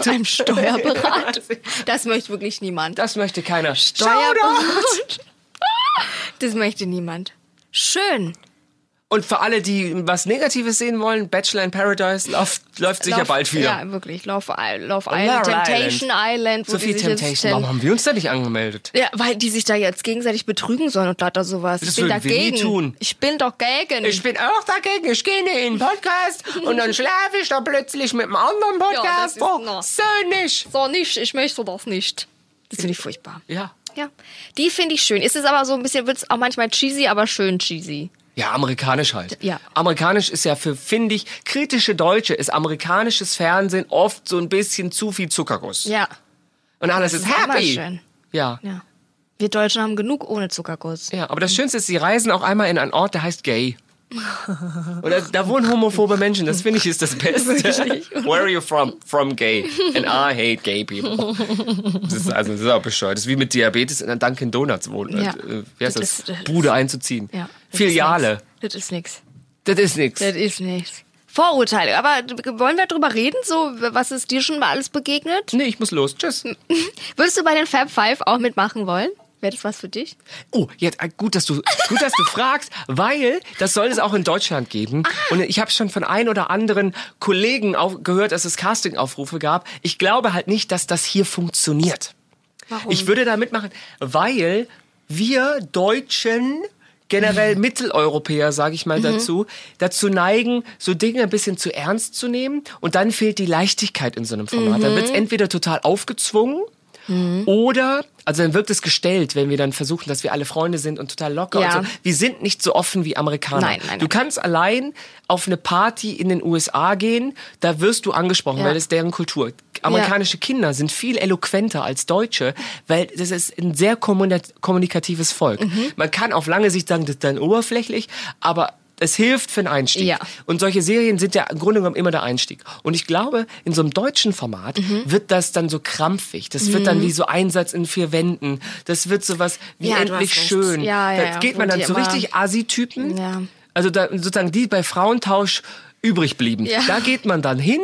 S2: Von einem <laughs> Steuerberater. Das möchte wirklich niemand.
S1: Das möchte keiner.
S2: Steuerberater. Das möchte niemand. Schön.
S1: Und für alle, die was Negatives sehen wollen, Bachelor in Paradise läuft, läuft sicher
S2: Love-
S1: bald wieder.
S2: Ja, wirklich. Love, Love Island,
S1: Island.
S2: Temptation Island. wo
S1: So viel Temptation. Warum haben wir uns da nicht angemeldet?
S2: Ja, weil die sich da jetzt gegenseitig betrügen sollen und lauter sowas.
S1: Das
S2: ich bin
S1: würden wir nie
S2: dagegen.
S1: tun.
S2: Ich bin doch gegen.
S1: Ich bin auch dagegen. Ich gehe in den Podcast <laughs> und dann schlafe ich da plötzlich mit einem anderen
S2: Ja,
S1: Podcast.
S2: ist
S1: oh, so nicht.
S2: so nicht, ich möchte das nicht. Das finde ich furchtbar.
S1: Ja.
S2: Ja, die finde ich schön. Ist es aber so ein bisschen, wird es auch manchmal cheesy, aber schön cheesy.
S1: Ja, amerikanisch halt.
S2: Ja.
S1: Amerikanisch ist ja für, finde ich, kritische Deutsche ist amerikanisches Fernsehen oft so ein bisschen zu viel Zuckerguss.
S2: Ja.
S1: Und alles
S2: Das
S1: ist
S2: ist
S1: happy.
S2: schön.
S1: Ja.
S2: Ja. Wir Deutschen haben genug ohne Zuckerguss.
S1: Ja, aber das Schönste ist, sie reisen auch einmal in einen Ort, der heißt Gay. Oder da wohnen homophobe Menschen. Das finde ich ist das <laughs> Beste. Where are you from? From gay. And I hate gay people. Das ist, also, das ist auch bescheuert. Das ist wie mit Diabetes in einer Dunkin' Donuts wohnen.
S2: Ja.
S1: Äh, Wie heißt das?
S2: Das ist- das ist-
S1: Bude einzuziehen.
S2: Ja. Das
S1: Filiale.
S2: ist nix. Das ist nix.
S1: Das ist nichts.
S2: Das ist nichts. Vorurteile. Aber wollen wir drüber reden, so was ist dir schon mal alles begegnet?
S1: Nee, ich muss los. Tschüss. <laughs>
S2: Würdest du bei den Fab Five auch mitmachen wollen? Wäre das was für dich?
S1: Oh, jetzt äh, gut, dass du gut, dass du <laughs> fragst, weil das soll es auch in Deutschland geben. Und ich habe schon von ein oder anderen Kollegen auf, gehört, dass es Castingaufrufe gab. Ich glaube halt nicht, dass das hier funktioniert.
S2: Warum?
S1: Ich würde da mitmachen, weil wir Deutschen generell <laughs> Mitteleuropäer, sage ich mal dazu, dazu neigen, so Dinge ein bisschen zu ernst zu nehmen und dann fehlt die Leichtigkeit in so einem Format. Dann wird es entweder total aufgezwungen oder, also dann wirkt es gestellt, wenn wir dann versuchen, dass wir alle Freunde sind und total locker
S2: Ja.
S1: und so. Wir sind nicht so offen wie Amerikaner.
S2: Nein, nein,
S1: Du
S2: nein.
S1: kannst allein auf eine Party in den USA gehen, da wirst du angesprochen,
S2: Ja.
S1: weil das ist deren Kultur. Amerikanische Kinder sind viel eloquenter als Deutsche, weil das ist ein sehr kommuni- kommunikatives Volk.
S2: Mhm.
S1: Man kann auf lange Sicht sagen, das ist dann oberflächlich, aber es hilft für einen Einstieg.
S2: Ja.
S1: Und solche Serien sind ja im Grunde genommen immer der Einstieg. Und ich glaube, in so einem deutschen Format
S2: Mhm.
S1: wird das dann so krampfig. Das wird dann wie so Einsatz in vier Wänden. Das wird sowas wie
S2: Ja,
S1: endlich schön.
S2: Ja, ja,
S1: da geht man dann zu
S2: immer-
S1: richtig Asi-Typen.
S2: Ja.
S1: Also da, sozusagen die bei Frauentausch übrig blieben.
S2: Ja.
S1: Da geht man dann hin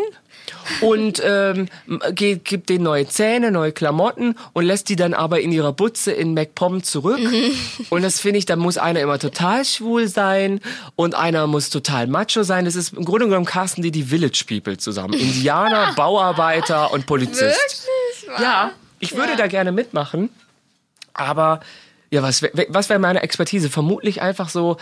S1: und ähm, geht, gibt denen neue Zähne, neue Klamotten und lässt die dann aber in ihrer Butze in MacPom zurück.
S2: Mhm.
S1: Und das finde ich, da muss einer immer total schwul sein und einer muss total macho sein. Das ist im Grunde genommen casten die die Village People zusammen. Indianer, <laughs> Bauarbeiter und Polizist.
S2: Wirklich?
S1: Ja, ich würde da gerne mitmachen. Aber ja, was, was wäre meine Expertise? Vermutlich einfach so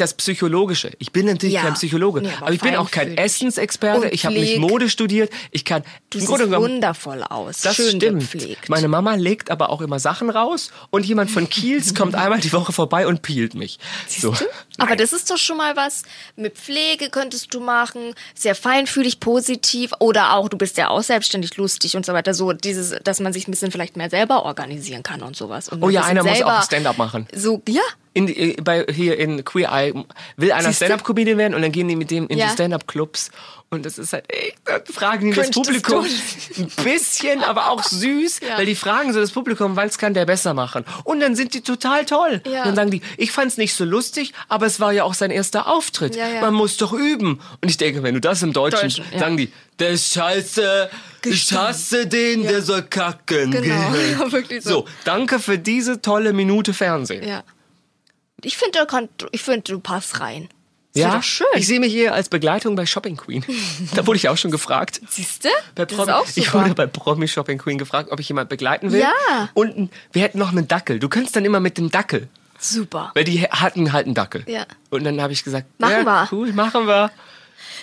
S1: das Psychologische. Ich bin natürlich
S2: Ja.
S1: kein Psychologe,
S2: Nee, aber
S1: aber ich bin auch kein. Essensexperte. Ich habe nicht. Mode studiert. Ich kann
S2: Du siehst wundervoll aus.
S1: das
S2: Schön
S1: stimmt.
S2: gepflegt.
S1: Meine Mama legt aber auch immer Sachen raus und jemand von Kiels <laughs> kommt einmal die Woche vorbei und peelt mich. So.
S2: Aber das ist doch schon mal was. Mit Pflege könntest du machen, sehr feinfühlig, positiv oder auch, du bist ja auch selbstständig lustig und so weiter. So dieses, dass man sich ein bisschen vielleicht mehr selber organisieren kann und sowas. Und
S1: Oh ja, einer muss auch Stand-up machen.
S2: So, ja.
S1: In, die- bei, hier in Queer Eye will einer? Stand-Up-Comedian werden und dann gehen die mit dem in
S2: Ja.
S1: die Stand-Up-Clubs und das ist halt echt, da fragen die das Publikum ein bisschen, aber auch süß,
S2: Ja.
S1: weil die fragen so das Publikum, was kann der besser machen? Und dann sind die total toll.
S2: Ja.
S1: Und dann sagen die, ich fand's nicht so lustig, aber es war ja auch sein erster Auftritt. Man muss doch üben. Und ich denke, wenn du das im Deutschen,
S2: Deutschen,
S1: sagen die, der ist scheiße, ich hasse den, der soll kacken.
S2: Genau,
S1: gehen.
S2: ja, <laughs> wirklich so.
S1: So, danke für diese tolle Minute Fernsehen.
S2: Ja. Ich finde, ich finde, du passt rein. Das
S1: Ja,
S2: schön.
S1: ich sehe mich hier als Begleitung bei Shopping Queen. <laughs> da wurde ich auch schon gefragt.
S2: Siehst du?
S1: Ich wurde bei Promi Shopping Queen gefragt, ob ich jemand begleiten will.
S2: Ja.
S1: Und wir hätten noch einen Dackel. Du könntest dann immer mit dem Dackel.
S2: Super.
S1: Weil die hatten halt einen Dackel.
S2: Ja.
S1: Und dann habe ich gesagt,
S2: Machen
S1: ja,
S2: wir.
S1: cool, machen wir.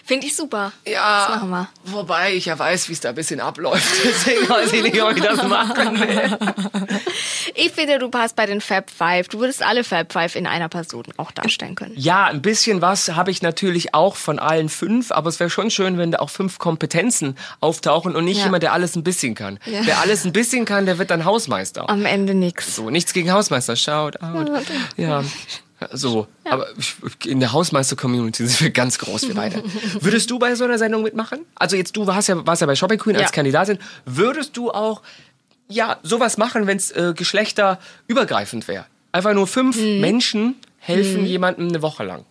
S2: Finde ich super.
S1: Ja,
S2: Das machen wir.
S1: wobei ich ja weiß, wie es da ein bisschen abläuft. <laughs> Deswegen weiß ich nicht, ob ich das machen will. <laughs>
S2: Ich finde, du passt bei den Fab Five. Du würdest alle Fab Five in einer Person auch darstellen können.
S1: Ja, ein bisschen was habe ich natürlich auch von allen fünf, aber es wäre schon schön, wenn da auch fünf Kompetenzen auftauchen und nicht
S2: Ja.
S1: jemand, der alles ein bisschen kann.
S2: Ja.
S1: Wer alles ein bisschen kann, der wird dann Hausmeister.
S2: Am Ende nix.
S1: So, nichts gegen Hausmeister, shout out. Ja. So, aber ich- in der Hausmeister-Community sind wir ganz groß, wir beide. <laughs> Würdest du bei so einer Sendung mitmachen? Also jetzt, du warst ja, warst ja bei Shopping Queen als
S2: Ja.
S1: Kandidatin. Würdest du auch, ja, sowas machen, wenn es äh, geschlechterübergreifend wäre? Einfach nur fünf
S2: Mhm.
S1: Menschen helfen jemandem eine Woche lang.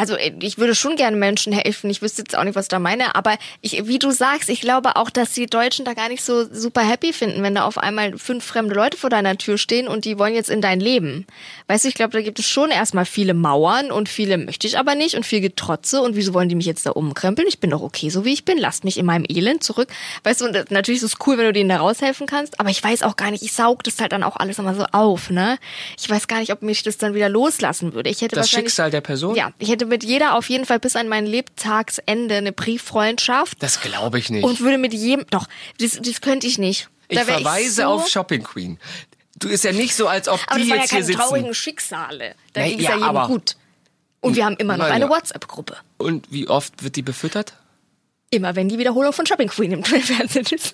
S2: Also äh, ich würde schon gerne Menschen helfen. Ich wüsste jetzt auch nicht, was ich da meine. Aber ich, wie du sagst, ich glaube auch, dass die Deutschen da gar nicht so super happy finden, wenn da auf einmal fünf fremde Leute vor deiner Tür stehen und die wollen jetzt in dein Leben. Weißt du, ich glaube, da gibt es schon erstmal viele Mauern und viele möchte ich aber nicht und viel Getrotze. Und wieso wollen die mich jetzt da umkrempeln? Ich bin doch okay, so wie ich bin. Lasst mich in meinem Elend zurück. Weißt du, und natürlich ist es cool, wenn du denen da raushelfen kannst. Aber ich weiß auch gar nicht, ich saug das halt dann auch alles immer so auf, ne? Ich weiß gar nicht, ob mich das dann wieder loslassen würde. Ich hätte
S1: Das Schicksal der Person?
S2: ja, ich hätte mit jeder auf jeden Fall bis an mein Lebtagsende eine Brieffreundschaft
S1: Das glaube ich nicht.
S2: und würde mit jedem, doch, das, das könnte ich nicht.
S1: ich verweise
S2: so,
S1: auf Shopping Queen. Du ist ja nicht so, als ob
S2: Aber
S1: die
S2: waren ja
S1: jetzt hier
S2: keine
S1: sitzen.
S2: traurigen Schicksale. Da
S1: Nee,
S2: ging es
S1: ja,
S2: ja jedem
S1: aber-
S2: gut. Und wir haben immer noch eine WhatsApp-Gruppe.
S1: Und wie oft wird die befüttert?
S2: Immer wenn die Wiederholung von Shopping Queen im Fernsehen ist.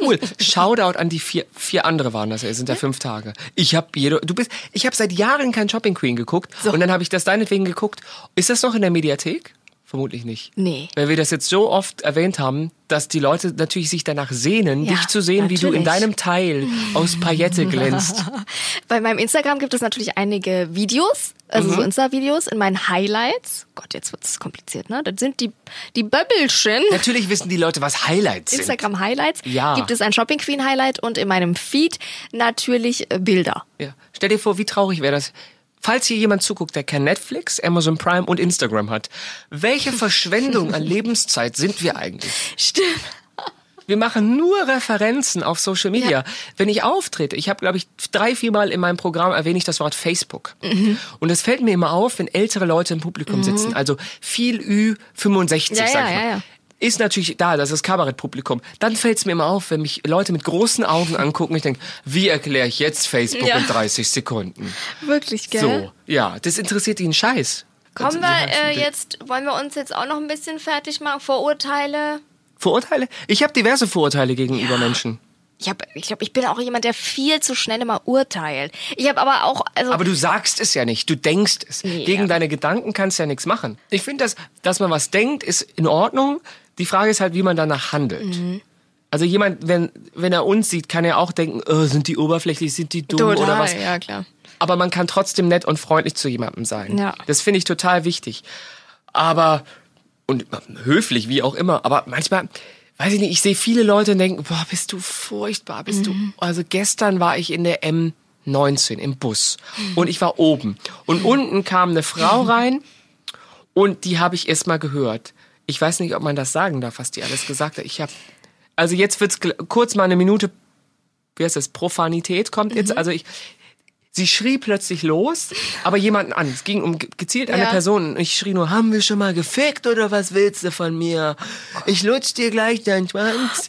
S1: Cool. Shoutout an die vier, vier andere waren das. Es sind ja fünf Tage. Ich habe jede, du bist, ich habe seit Jahren kein Shopping Queen geguckt
S2: So.
S1: und dann habe ich das deinetwegen geguckt. Ist das noch in der Mediathek? Vermutlich nicht.
S2: Nee.
S1: Weil wir das jetzt so oft erwähnt haben, dass die Leute natürlich sich danach sehnen,
S2: Ja,
S1: dich zu sehen, wie du in
S2: natürlich.
S1: deinem Teil aus Paillette glänzt. <laughs>
S2: Bei meinem Instagram gibt es natürlich einige Videos, also
S1: Mhm.
S2: so Insta-Videos in meinen Highlights. Gott, jetzt wird es kompliziert, ne? Das sind die, die Böbbelchen.
S1: Natürlich wissen die Leute, was Highlights sind.
S2: Instagram Highlights
S1: Ja.
S2: gibt es ein Shopping Queen Highlight und in meinem Feed natürlich äh, Bilder.
S1: Ja. Stell dir vor, wie traurig wäre das. Falls hier jemand zuguckt, der kein Netflix, Amazon Prime und Instagram hat, welche Verschwendung an Lebenszeit sind wir eigentlich?
S2: Stimmt.
S1: Wir machen nur Referenzen auf Social Media.
S2: Ja.
S1: Wenn ich auftrete, ich habe, glaube ich, drei, viermal in meinem Programm erwähne ich das Wort Facebook.
S2: Mhm.
S1: Und es fällt mir immer auf, wenn ältere Leute im Publikum sitzen, also viel Ü65,
S2: Ja,
S1: sag ich
S2: ja,
S1: mal.
S2: Ja, ja.
S1: Ist natürlich da, das ist Kabarettpublikum. Dann fällt es mir immer auf, wenn mich Leute mit großen Augen angucken. Ich denke, wie erkläre ich jetzt Facebook
S2: Ja.
S1: in 30 Sekunden?
S2: Wirklich, gell?
S1: So, ja, das interessiert ihn Scheiß.
S2: Kommen
S1: Das-
S2: wir äh, jetzt, wollen wir uns jetzt auch noch ein bisschen fertig machen? Vorurteile?
S1: Vorurteile? Ich habe diverse Vorurteile gegenüber Menschen.
S2: Ich habe, ich glaube, ich bin auch jemand, der viel zu schnell immer urteilt. Ich habe aber auch, also
S1: Aber du sagst es ja nicht, du denkst es.
S2: Nee,
S1: Gegen
S2: ja.
S1: deine Gedanken kannst du ja nichts machen. Ich finde, dass, dass man was denkt, ist in Ordnung. Die Frage ist halt, wie man danach handelt.
S2: Mhm.
S1: Also jemand, wenn, wenn er uns sieht, kann er auch denken, oh, sind die oberflächlich, sind die dumm
S2: total,
S1: oder was.
S2: ja klar.
S1: Aber man kann trotzdem nett und freundlich zu jemandem sein.
S2: Ja.
S1: Das finde ich total wichtig. Aber, und höflich, wie auch immer, aber manchmal, weiß ich nicht, ich sehe viele Leute und denken, boah, bist du furchtbar, bist du, also gestern war ich in der M19 im Bus und ich war oben und unten kam eine Frau rein und die habe ich erst mal gehört. Ich weiß nicht, ob man das sagen darf, was die alles gesagt hat. Ich habe, also jetzt wird's kurz mal eine Minute, wie heißt das, Profanität kommt jetzt. Also ich, sie schrie plötzlich los, aber jemanden an. Es ging um ge- gezielt eine
S2: Ja.
S1: Person. Ich schrie nur, haben wir schon mal gefickt oder was willst du von mir? Ich lutsch dir gleich deinen Schwanz,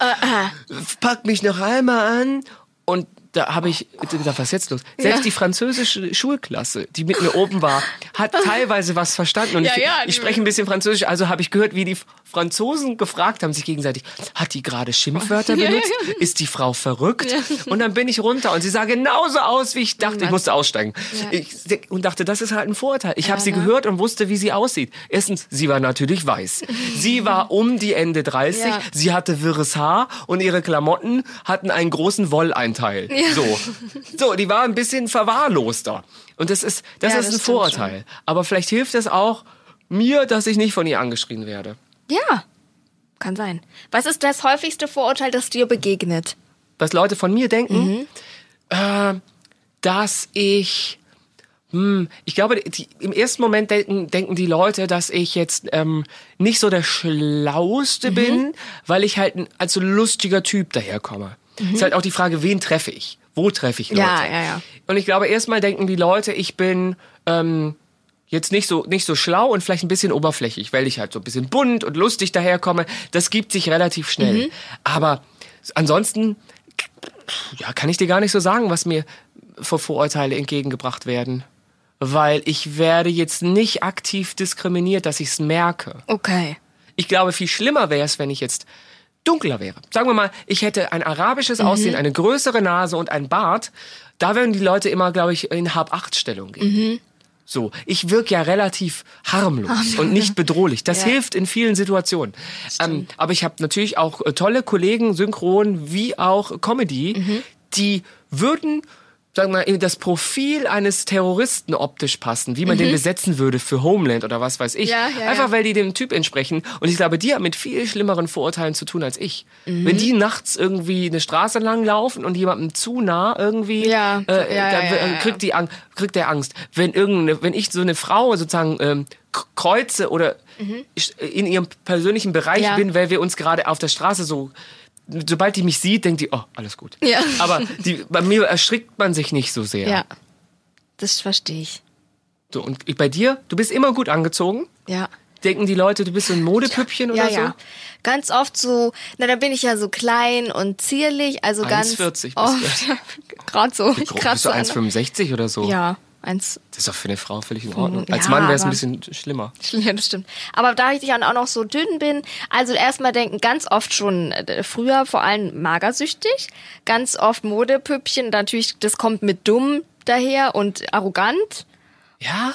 S1: pack mich noch einmal an und da habe ich gedacht, was jetzt los? Selbst
S2: Ja.
S1: die französische Schulklasse, die mit mir oben war, hat <laughs> teilweise was verstanden. Und
S2: Ja,
S1: ich,
S2: ja,
S1: ich spreche ein bisschen Französisch, also habe ich gehört, wie die Franzosen gefragt haben sich gegenseitig, hat die gerade Schimpfwörter <laughs>
S2: Ja,
S1: benutzt?
S2: ja.
S1: Ist die Frau verrückt? Und dann bin ich runter und sie sah genauso aus, wie ich dachte. Ich musste aussteigen. Ich, und dachte, das ist halt ein Vorteil. Ich habe sie gehört und wusste, wie sie aussieht. Erstens, sie war natürlich weiß. Sie war um die Ende 30.
S2: Ja.
S1: Sie hatte wirres Haar und ihre Klamotten hatten einen großen Wolleinteil. So. So, die war ein bisschen verwahrloster. Und das ist, das
S2: Ja,
S1: ist
S2: das
S1: ein Vorurteil. Aber vielleicht hilft es auch mir, dass ich nicht von ihr angeschrien werde.
S2: Ja, kann sein. Was ist das häufigste Vorurteil, das dir begegnet?
S1: was Leute von mir denken,
S2: Mhm.
S1: äh, dass ich, hm, ich glaube, die, im ersten Moment denken, denken die Leute, dass ich jetzt ähm, nicht so der
S2: Mhm.
S1: Schlauste bin, weil ich halt ein, als so lustiger Typ daherkomme. Ist halt auch die Frage, wen treffe ich? Wo treffe ich Leute?
S2: Mhm. Ja, ja, ja.
S1: Und ich glaube, erstmal denken die Leute, ich bin ähm, jetzt nicht so nicht so schlau und vielleicht ein bisschen oberflächlich, weil ich halt so ein bisschen bunt und lustig daherkomme. Das gibt sich relativ schnell.
S2: Mhm.
S1: Aber ansonsten ja, kann ich dir gar nicht so sagen, was mir vor Vorurteile entgegengebracht werden. Weil ich werde jetzt nicht aktiv diskriminiert, dass ich es merke.
S2: Okay.
S1: Ich glaube, viel schlimmer wäre es, wenn ich jetzt dunkler wäre. Sagen wir mal, ich hätte ein arabisches Aussehen, eine größere Nase und ein Bart. Da würden die Leute immer, glaube ich, in Hab-Acht-Stellung gehen. So, ich wirke ja relativ harmlos und nicht bedrohlich. Das
S2: Ja.
S1: hilft in vielen Situationen. Ähm, aber ich habe natürlich auch äh, tolle Kollegen, Synchron wie auch Comedy, die würden sagen wir mal, in das Profil eines Terroristen optisch passen, wie man den besetzen würde für Homeland oder was weiß ich.
S2: Mhm. Ja, ja,
S1: Einfach
S2: ja.
S1: weil die dem Typ entsprechen. Und ich glaube, die haben mit viel schlimmeren Vorurteilen zu tun als ich.
S2: Mhm.
S1: Wenn die nachts irgendwie eine Straße lang laufen und jemandem zu nah irgendwie,
S2: Ja,
S1: äh,
S2: ja,
S1: dann
S2: ja.
S1: kriegt die Ang kriegt der Angst. Wenn irgendeine, wenn ich so eine Frau sozusagen ähm, kreuze oder ich- in ihrem persönlichen Bereich
S2: Mhm.
S1: Bin, weil wir uns gerade auf der Straße so sobald die mich sieht, denkt die, oh, alles gut.
S2: Ja.
S1: Aber die, bei mir erschrickt man sich nicht so sehr.
S2: Ja. Das verstehe ich.
S1: So, und ich- bei dir, du bist immer gut angezogen.
S2: Ja.
S1: Denken die Leute, du bist so ein Modepüppchen
S2: Ja,
S1: oder so?
S2: ja. Ganz oft so, na, da bin ich ja so klein und zierlich, also ganz
S1: 1,40 bist
S2: oft. Gerade so. Ich
S1: Groß, bist
S2: kratze
S1: du
S2: an-
S1: 1,65 oder so?
S2: Ja, eins.
S1: Das ist doch für eine Frau völlig in Ordnung.
S2: Ja,
S1: Als Mann wäre es ein bisschen schlimmer.
S2: Ja, das stimmt. Aber da ich dann auch noch so dünn bin, also erstmal denken ganz oft schon äh, früher vor allem magersüchtig, ganz oft Modepüppchen, natürlich, das kommt mit dumm daher und arrogant.
S1: Ja?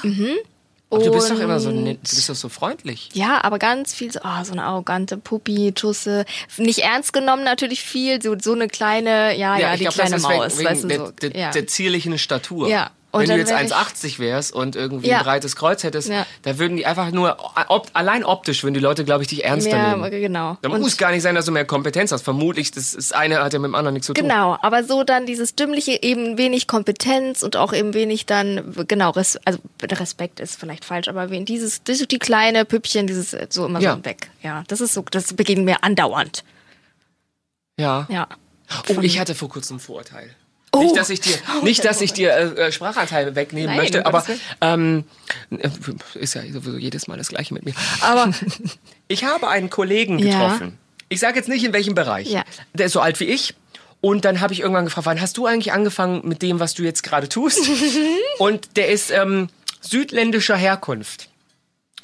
S1: Aber du bist doch immer so, du bist doch so freundlich.
S2: Ja, aber ganz viel so, oh, so eine arrogante Puppi, Tusse. Nicht ernst genommen natürlich viel, so, so eine kleine, ja, ja,
S1: ich
S2: die
S1: glaub,
S2: kleine
S1: ist wegen,
S2: Maus,
S1: wegen
S2: weißt du,
S1: der,
S2: so.
S1: der,
S2: ja.
S1: der zierlichen Statur.
S2: Ja. Und
S1: Wenn du jetzt
S2: wenn ich-
S1: 1,80 wärst und irgendwie
S2: Ja.
S1: ein breites Kreuz hättest,
S2: Ja.
S1: da würden die einfach nur, ob, allein optisch würden die Leute, glaube ich, dich ernster
S2: ja,
S1: nehmen.
S2: genau.
S1: Da muss gar nicht sein, dass du mehr Kompetenz hast. Vermutlich, das, das eine hat ja mit dem anderen nichts zu tun.
S2: Genau, aber so dann dieses dümmliche, eben wenig Kompetenz und auch eben wenig dann, genau, res, also Respekt ist vielleicht falsch, aber wen, dieses, das, die kleine Püppchen, dieses so immer
S1: Ja.
S2: so weg. Ja, das ist so, das begegnet mir andauernd.
S1: Ja.
S2: Ja.
S1: Oh, ich hatte vor kurzem ein Vorurteil.
S2: Oh.
S1: Nicht, dass ich dir, nicht, dass ich dir äh, äh, Sprachanteil wegnehmen
S2: Nein,
S1: möchte, aber ähm, äh, ist ja sowieso jedes Mal das Gleiche mit mir. Aber <laughs> ich habe einen Kollegen
S2: Ja.
S1: getroffen. Ich sage jetzt nicht in welchem Bereich.
S2: Ja.
S1: Der ist so alt wie ich. Und dann habe ich irgendwann gefragt, wann hast du eigentlich angefangen mit dem, was du jetzt gerade tust? <laughs> und der ist ähm, südländischer Herkunft.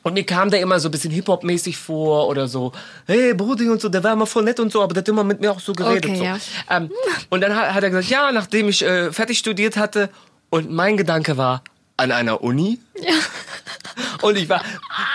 S1: Und mir kam der immer so ein bisschen Hip-Hop-mäßig vor oder so, hey Brudi und so, der war immer voll nett und so, aber der hat immer mit mir auch so geredet.
S2: Okay,
S1: so.
S2: ja.
S1: Ähm, und dann hat, hat er gesagt, ja, nachdem ich äh, fertig studiert hatte und mein Gedanke war, an einer Uni. Ja. <laughs> Und ich war,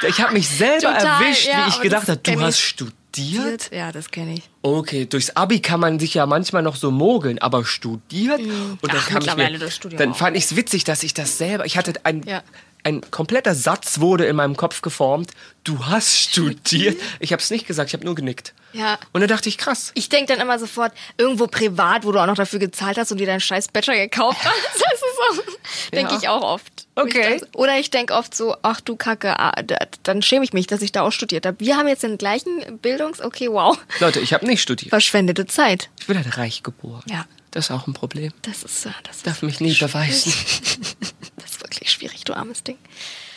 S1: ich habe mich selber
S2: Total,
S1: erwischt,
S2: ja,
S1: wie ich gedacht habe, du hast studiert?
S2: Ja, das kenne ich.
S1: Okay, durchs Abi kann man sich ja manchmal noch so mogeln, aber studiert? Und dann
S2: Mhm. Ach,
S1: kam ich
S2: mittlerweile
S1: mir,
S2: das Studium
S1: dann
S2: auch.
S1: fand ich es witzig, dass ich das selber, ich hatte ein,
S2: Ja.
S1: Ein kompletter Satz wurde in meinem Kopf geformt. Du hast studiert. <laughs> Ich habe es nicht gesagt, ich habe nur genickt.
S2: Ja.
S1: Und dann dachte ich, krass.
S2: Ich denke dann immer sofort, irgendwo privat, wo du auch noch dafür gezahlt hast und dir deinen scheiß Bachelor gekauft hast. <laughs> Das ist so, denke
S1: Ja.
S2: ich auch oft.
S1: Okay.
S2: Ich dann- Oder ich denke oft so, ach du Kacke, ah, da- dann schäme ich mich, dass ich da auch studiert habe. Wir haben jetzt den gleichen Bildungs... Okay, wow.
S1: Leute, ich habe nicht studiert.
S2: Verschwendete Zeit.
S1: Ich bin halt reich geboren.
S2: Ja.
S1: Das ist auch ein Problem.
S2: Das ist, äh, das ist,
S1: Darf mich nie beweisen. <laughs>
S2: wirklich schwierig, du armes Ding.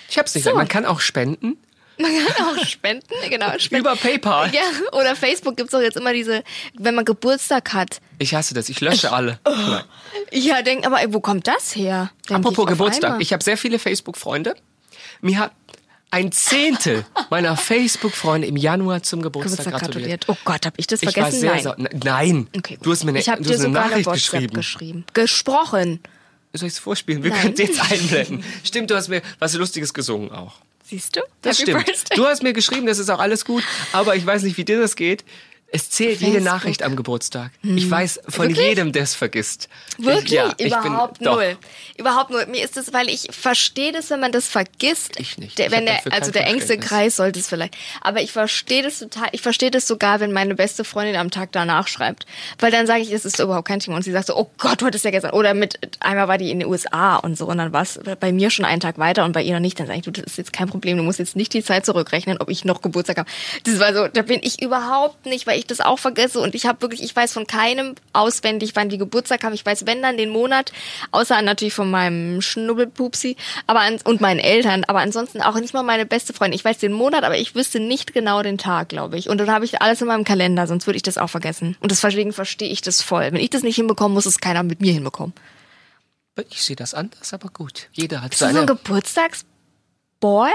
S1: Ich hab's nicht.
S2: So.
S1: Man kann auch spenden.
S2: Man kann auch <laughs> spenden, genau. Spenden.
S1: Über PayPal.
S2: Ja, oder Facebook gibt's doch jetzt immer diese, wenn man Geburtstag hat.
S1: Ich hasse das. Ich lösche alle. Nein.
S2: Ja, denk, aber ey, wo kommt das her? Denk
S1: Apropos
S2: ich
S1: Geburtstag.
S2: einmal.
S1: Ich habe sehr viele Facebook-Freunde. Mir hat ein Zehntel meiner Facebook-Freunde im Januar zum Geburtstag,
S2: Geburtstag
S1: gratuliert.
S2: gratuliert. Oh Gott, hab ich das
S1: Ich
S2: vergessen?
S1: war sehr
S2: Nein.
S1: N- Nein.
S2: Okay,
S1: du hast mir eine,
S2: ich habe
S1: du
S2: dir
S1: eine
S2: sogar eine
S1: Nachricht
S2: WhatsApp
S1: geschrieben.
S2: geschrieben. Gesprochen.
S1: Soll ich es vorspielen? Wir können es jetzt einblenden. <laughs> Stimmt, du hast mir was Lustiges gesungen auch.
S2: Siehst du?
S1: Das
S2: Happy
S1: stimmt.
S2: Birthday.
S1: Du hast mir geschrieben, das ist auch alles gut, aber ich weiß nicht, wie dir das geht. Es zählt jede
S2: Facebook.
S1: Nachricht am Geburtstag. Ich weiß von
S2: Wirklich?
S1: jedem, der es vergisst.
S2: Wirklich?
S1: Ich, ja, ich
S2: Überhaupt
S1: bin, doch.
S2: null. Überhaupt null. Mir ist es, weil ich verstehe das, wenn man das vergisst.
S1: Ich nicht.
S2: Der,
S1: Ich
S2: wenn der, also der engste. Kreis sollte es vielleicht. Aber ich verstehe das total. Ich verstehe das sogar, wenn meine beste Freundin am Tag danach schreibt. Weil dann sage ich, das ist überhaupt kein Thema. Und sie sagt so, oh Gott, du hattest ja gestern. Oder mit, einmal war die in den USA und so. Und dann war es bei mir schon einen Tag weiter und bei ihr noch nicht. Dann sage ich, du, das ist jetzt kein Problem. Du musst jetzt nicht die Zeit zurückrechnen, ob ich noch Geburtstag habe. Das war so, da bin ich überhaupt nicht, weil ich das auch vergesse. Und ich habe wirklich, ich weiß von keinem auswendig, wann die Geburtstag haben. Ich weiß, wenn dann den Monat, außer natürlich von meinem Schnubbelpupsi aber an, und meinen Eltern. Aber ansonsten auch nicht mal meine beste Freundin. Ich weiß den Monat, aber ich wüsste nicht genau den Tag, glaube ich. Und dann habe ich alles in meinem Kalender, sonst würde ich das auch vergessen. Und deswegen verstehe ich das voll. Wenn ich das nicht hinbekomme, muss es keiner mit mir hinbekommen.
S1: Ich sehe das anders, aber gut. Jeder hat
S2: Bist du so ein
S1: seine.
S2: Geburtstagsboy?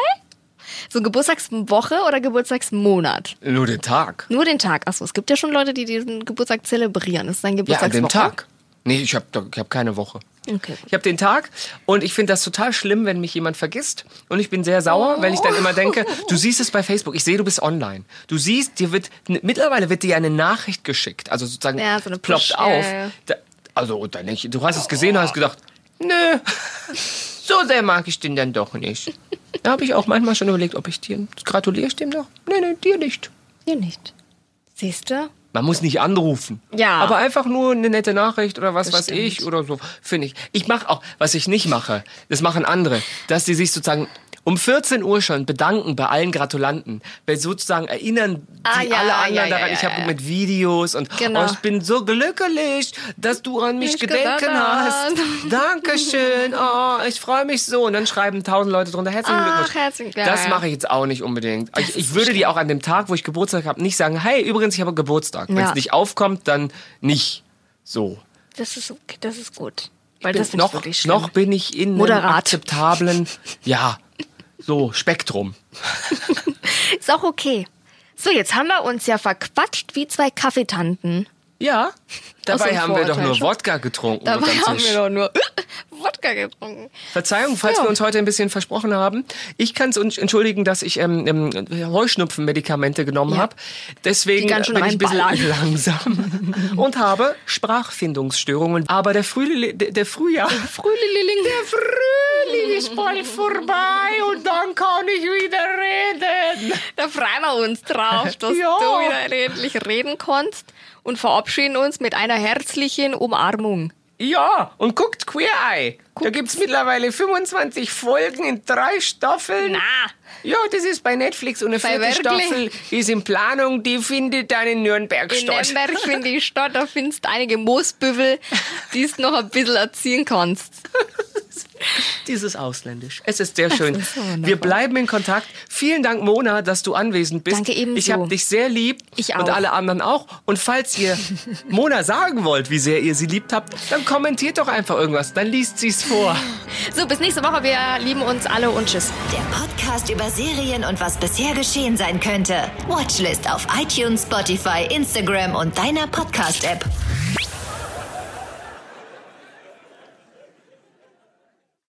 S2: So Geburtstagswoche oder Geburtstagsmonat?
S1: Nur den Tag.
S2: Nur den Tag. Achso, es gibt ja schon Leute, die diesen Geburtstag zelebrieren. Das ist ein
S1: Ja, an
S2: Geburtstagswoche.
S1: dem Tag. Nee, ich habe ich hab keine Woche.
S2: Okay.
S1: Ich habe den Tag und ich finde das total schlimm, wenn mich jemand vergisst. Und ich bin sehr sauer, weil ich dann immer denke, du siehst es bei Facebook, ich sehe, du bist online. Du siehst, dir wird, mittlerweile wird dir eine Nachricht geschickt, also sozusagen
S2: Ja, so
S1: ploppt
S2: Push,
S1: auf.
S2: ja, ja.
S1: Da, Also, dann nicht. Du hast es gesehen und hast gedacht, nö, <laughs> so sehr mag ich den dann doch nicht. Da habe ich auch manchmal schon überlegt, ob ich dir gratuliere ich dem noch? Nee, nee, dir nicht.
S2: Hier nicht. Siehst du?
S1: Man muss nicht anrufen.
S2: Ja.
S1: Aber einfach nur eine nette Nachricht oder was
S2: Das
S1: weiß
S2: stimmt.
S1: ich oder so, finde ich. Ich mache auch, was ich nicht mache, das machen andere, dass die sich sozusagen um 14 Uhr schon bedanken bei allen Gratulanten, weil sozusagen erinnern die
S2: Ah, ja,
S1: alle anderen
S2: ja, ja,
S1: daran, ich habe mit Videos und
S2: Genau.
S1: oh, ich bin so glücklich, dass du an mich
S2: Mich
S1: gedenken hast. Dankeschön, <laughs> oh, ich freue mich so. Und dann schreiben tausend Leute drunter, herzlichen
S2: Ach,
S1: Glückwunsch.
S2: herzlichen- ja,
S1: das mache ich jetzt auch nicht unbedingt. Ich, ich würde dir auch an dem Tag, wo ich Geburtstag habe, nicht sagen, hey, übrigens, ich habe Geburtstag. Wenn es nicht aufkommt, dann nicht. So.
S2: Das ist okay, das ist gut. Weil
S1: Bin
S2: das
S1: noch, noch bin ich in einem akzeptablen, ja, so Spektrum. <laughs>
S2: Ist auch okay. So, jetzt haben wir uns ja verquatscht wie zwei Kaffeetanten.
S1: Ja, dabei haben wir doch nur. Wodka getrunken.
S2: Dabei haben wir doch nur Wodka getrunken.
S1: Verzeihung, falls
S2: Ja.
S1: wir uns heute ein bisschen versprochen haben. Ich kann es entschuldigen, dass ich ähm, ähm, Heuschnupfenmedikamente genommen
S2: Ja.
S1: habe. Deswegen bin ich ein bisschen <laughs> langsam und habe Sprachfindungsstörungen. Aber der, Frühli der, der Frühjahr,
S2: Frühlililing.
S1: der Frühling ist bald vorbei und dann kann ich wieder reden.
S2: Da freuen wir uns drauf, dass
S1: Ja.
S2: du wieder endlich reden kannst und verabschieden uns mit einer herzlichen Umarmung.
S1: Ja, und guckt Queer Eye. Da gibt's mittlerweile 25 Folgen in drei Staffeln.
S2: Na,
S1: Ja, das ist bei Netflix und eine
S2: Bei
S1: vierte
S2: wirklich?
S1: Staffel ist in Planung, die findet dann in Nürnberg
S2: in
S1: statt.
S2: Nürnberg <laughs> finde ich statt, da findest du einige Moosbüffel, die du noch ein bisschen erziehen kannst. <laughs>
S1: Dieses Ausländisch. Es ist sehr schön.
S2: ist.
S1: Wir bleiben in Kontakt. Vielen Dank, Mona, dass du anwesend bist.
S2: Danke ebenso.
S1: Ich habe dich sehr lieb.
S2: Ich
S1: Und
S2: auch.
S1: alle anderen auch. Und falls ihr <laughs> Mona sagen wollt, wie sehr ihr sie liebt habt, dann kommentiert doch einfach irgendwas. Dann liest sie es vor.
S2: So, bis nächste Woche. Wir lieben uns alle und tschüss.
S3: Der Podcast über Serien und was bisher geschehen sein könnte. Watchlist auf iTunes, Spotify, Instagram und deiner Podcast-App.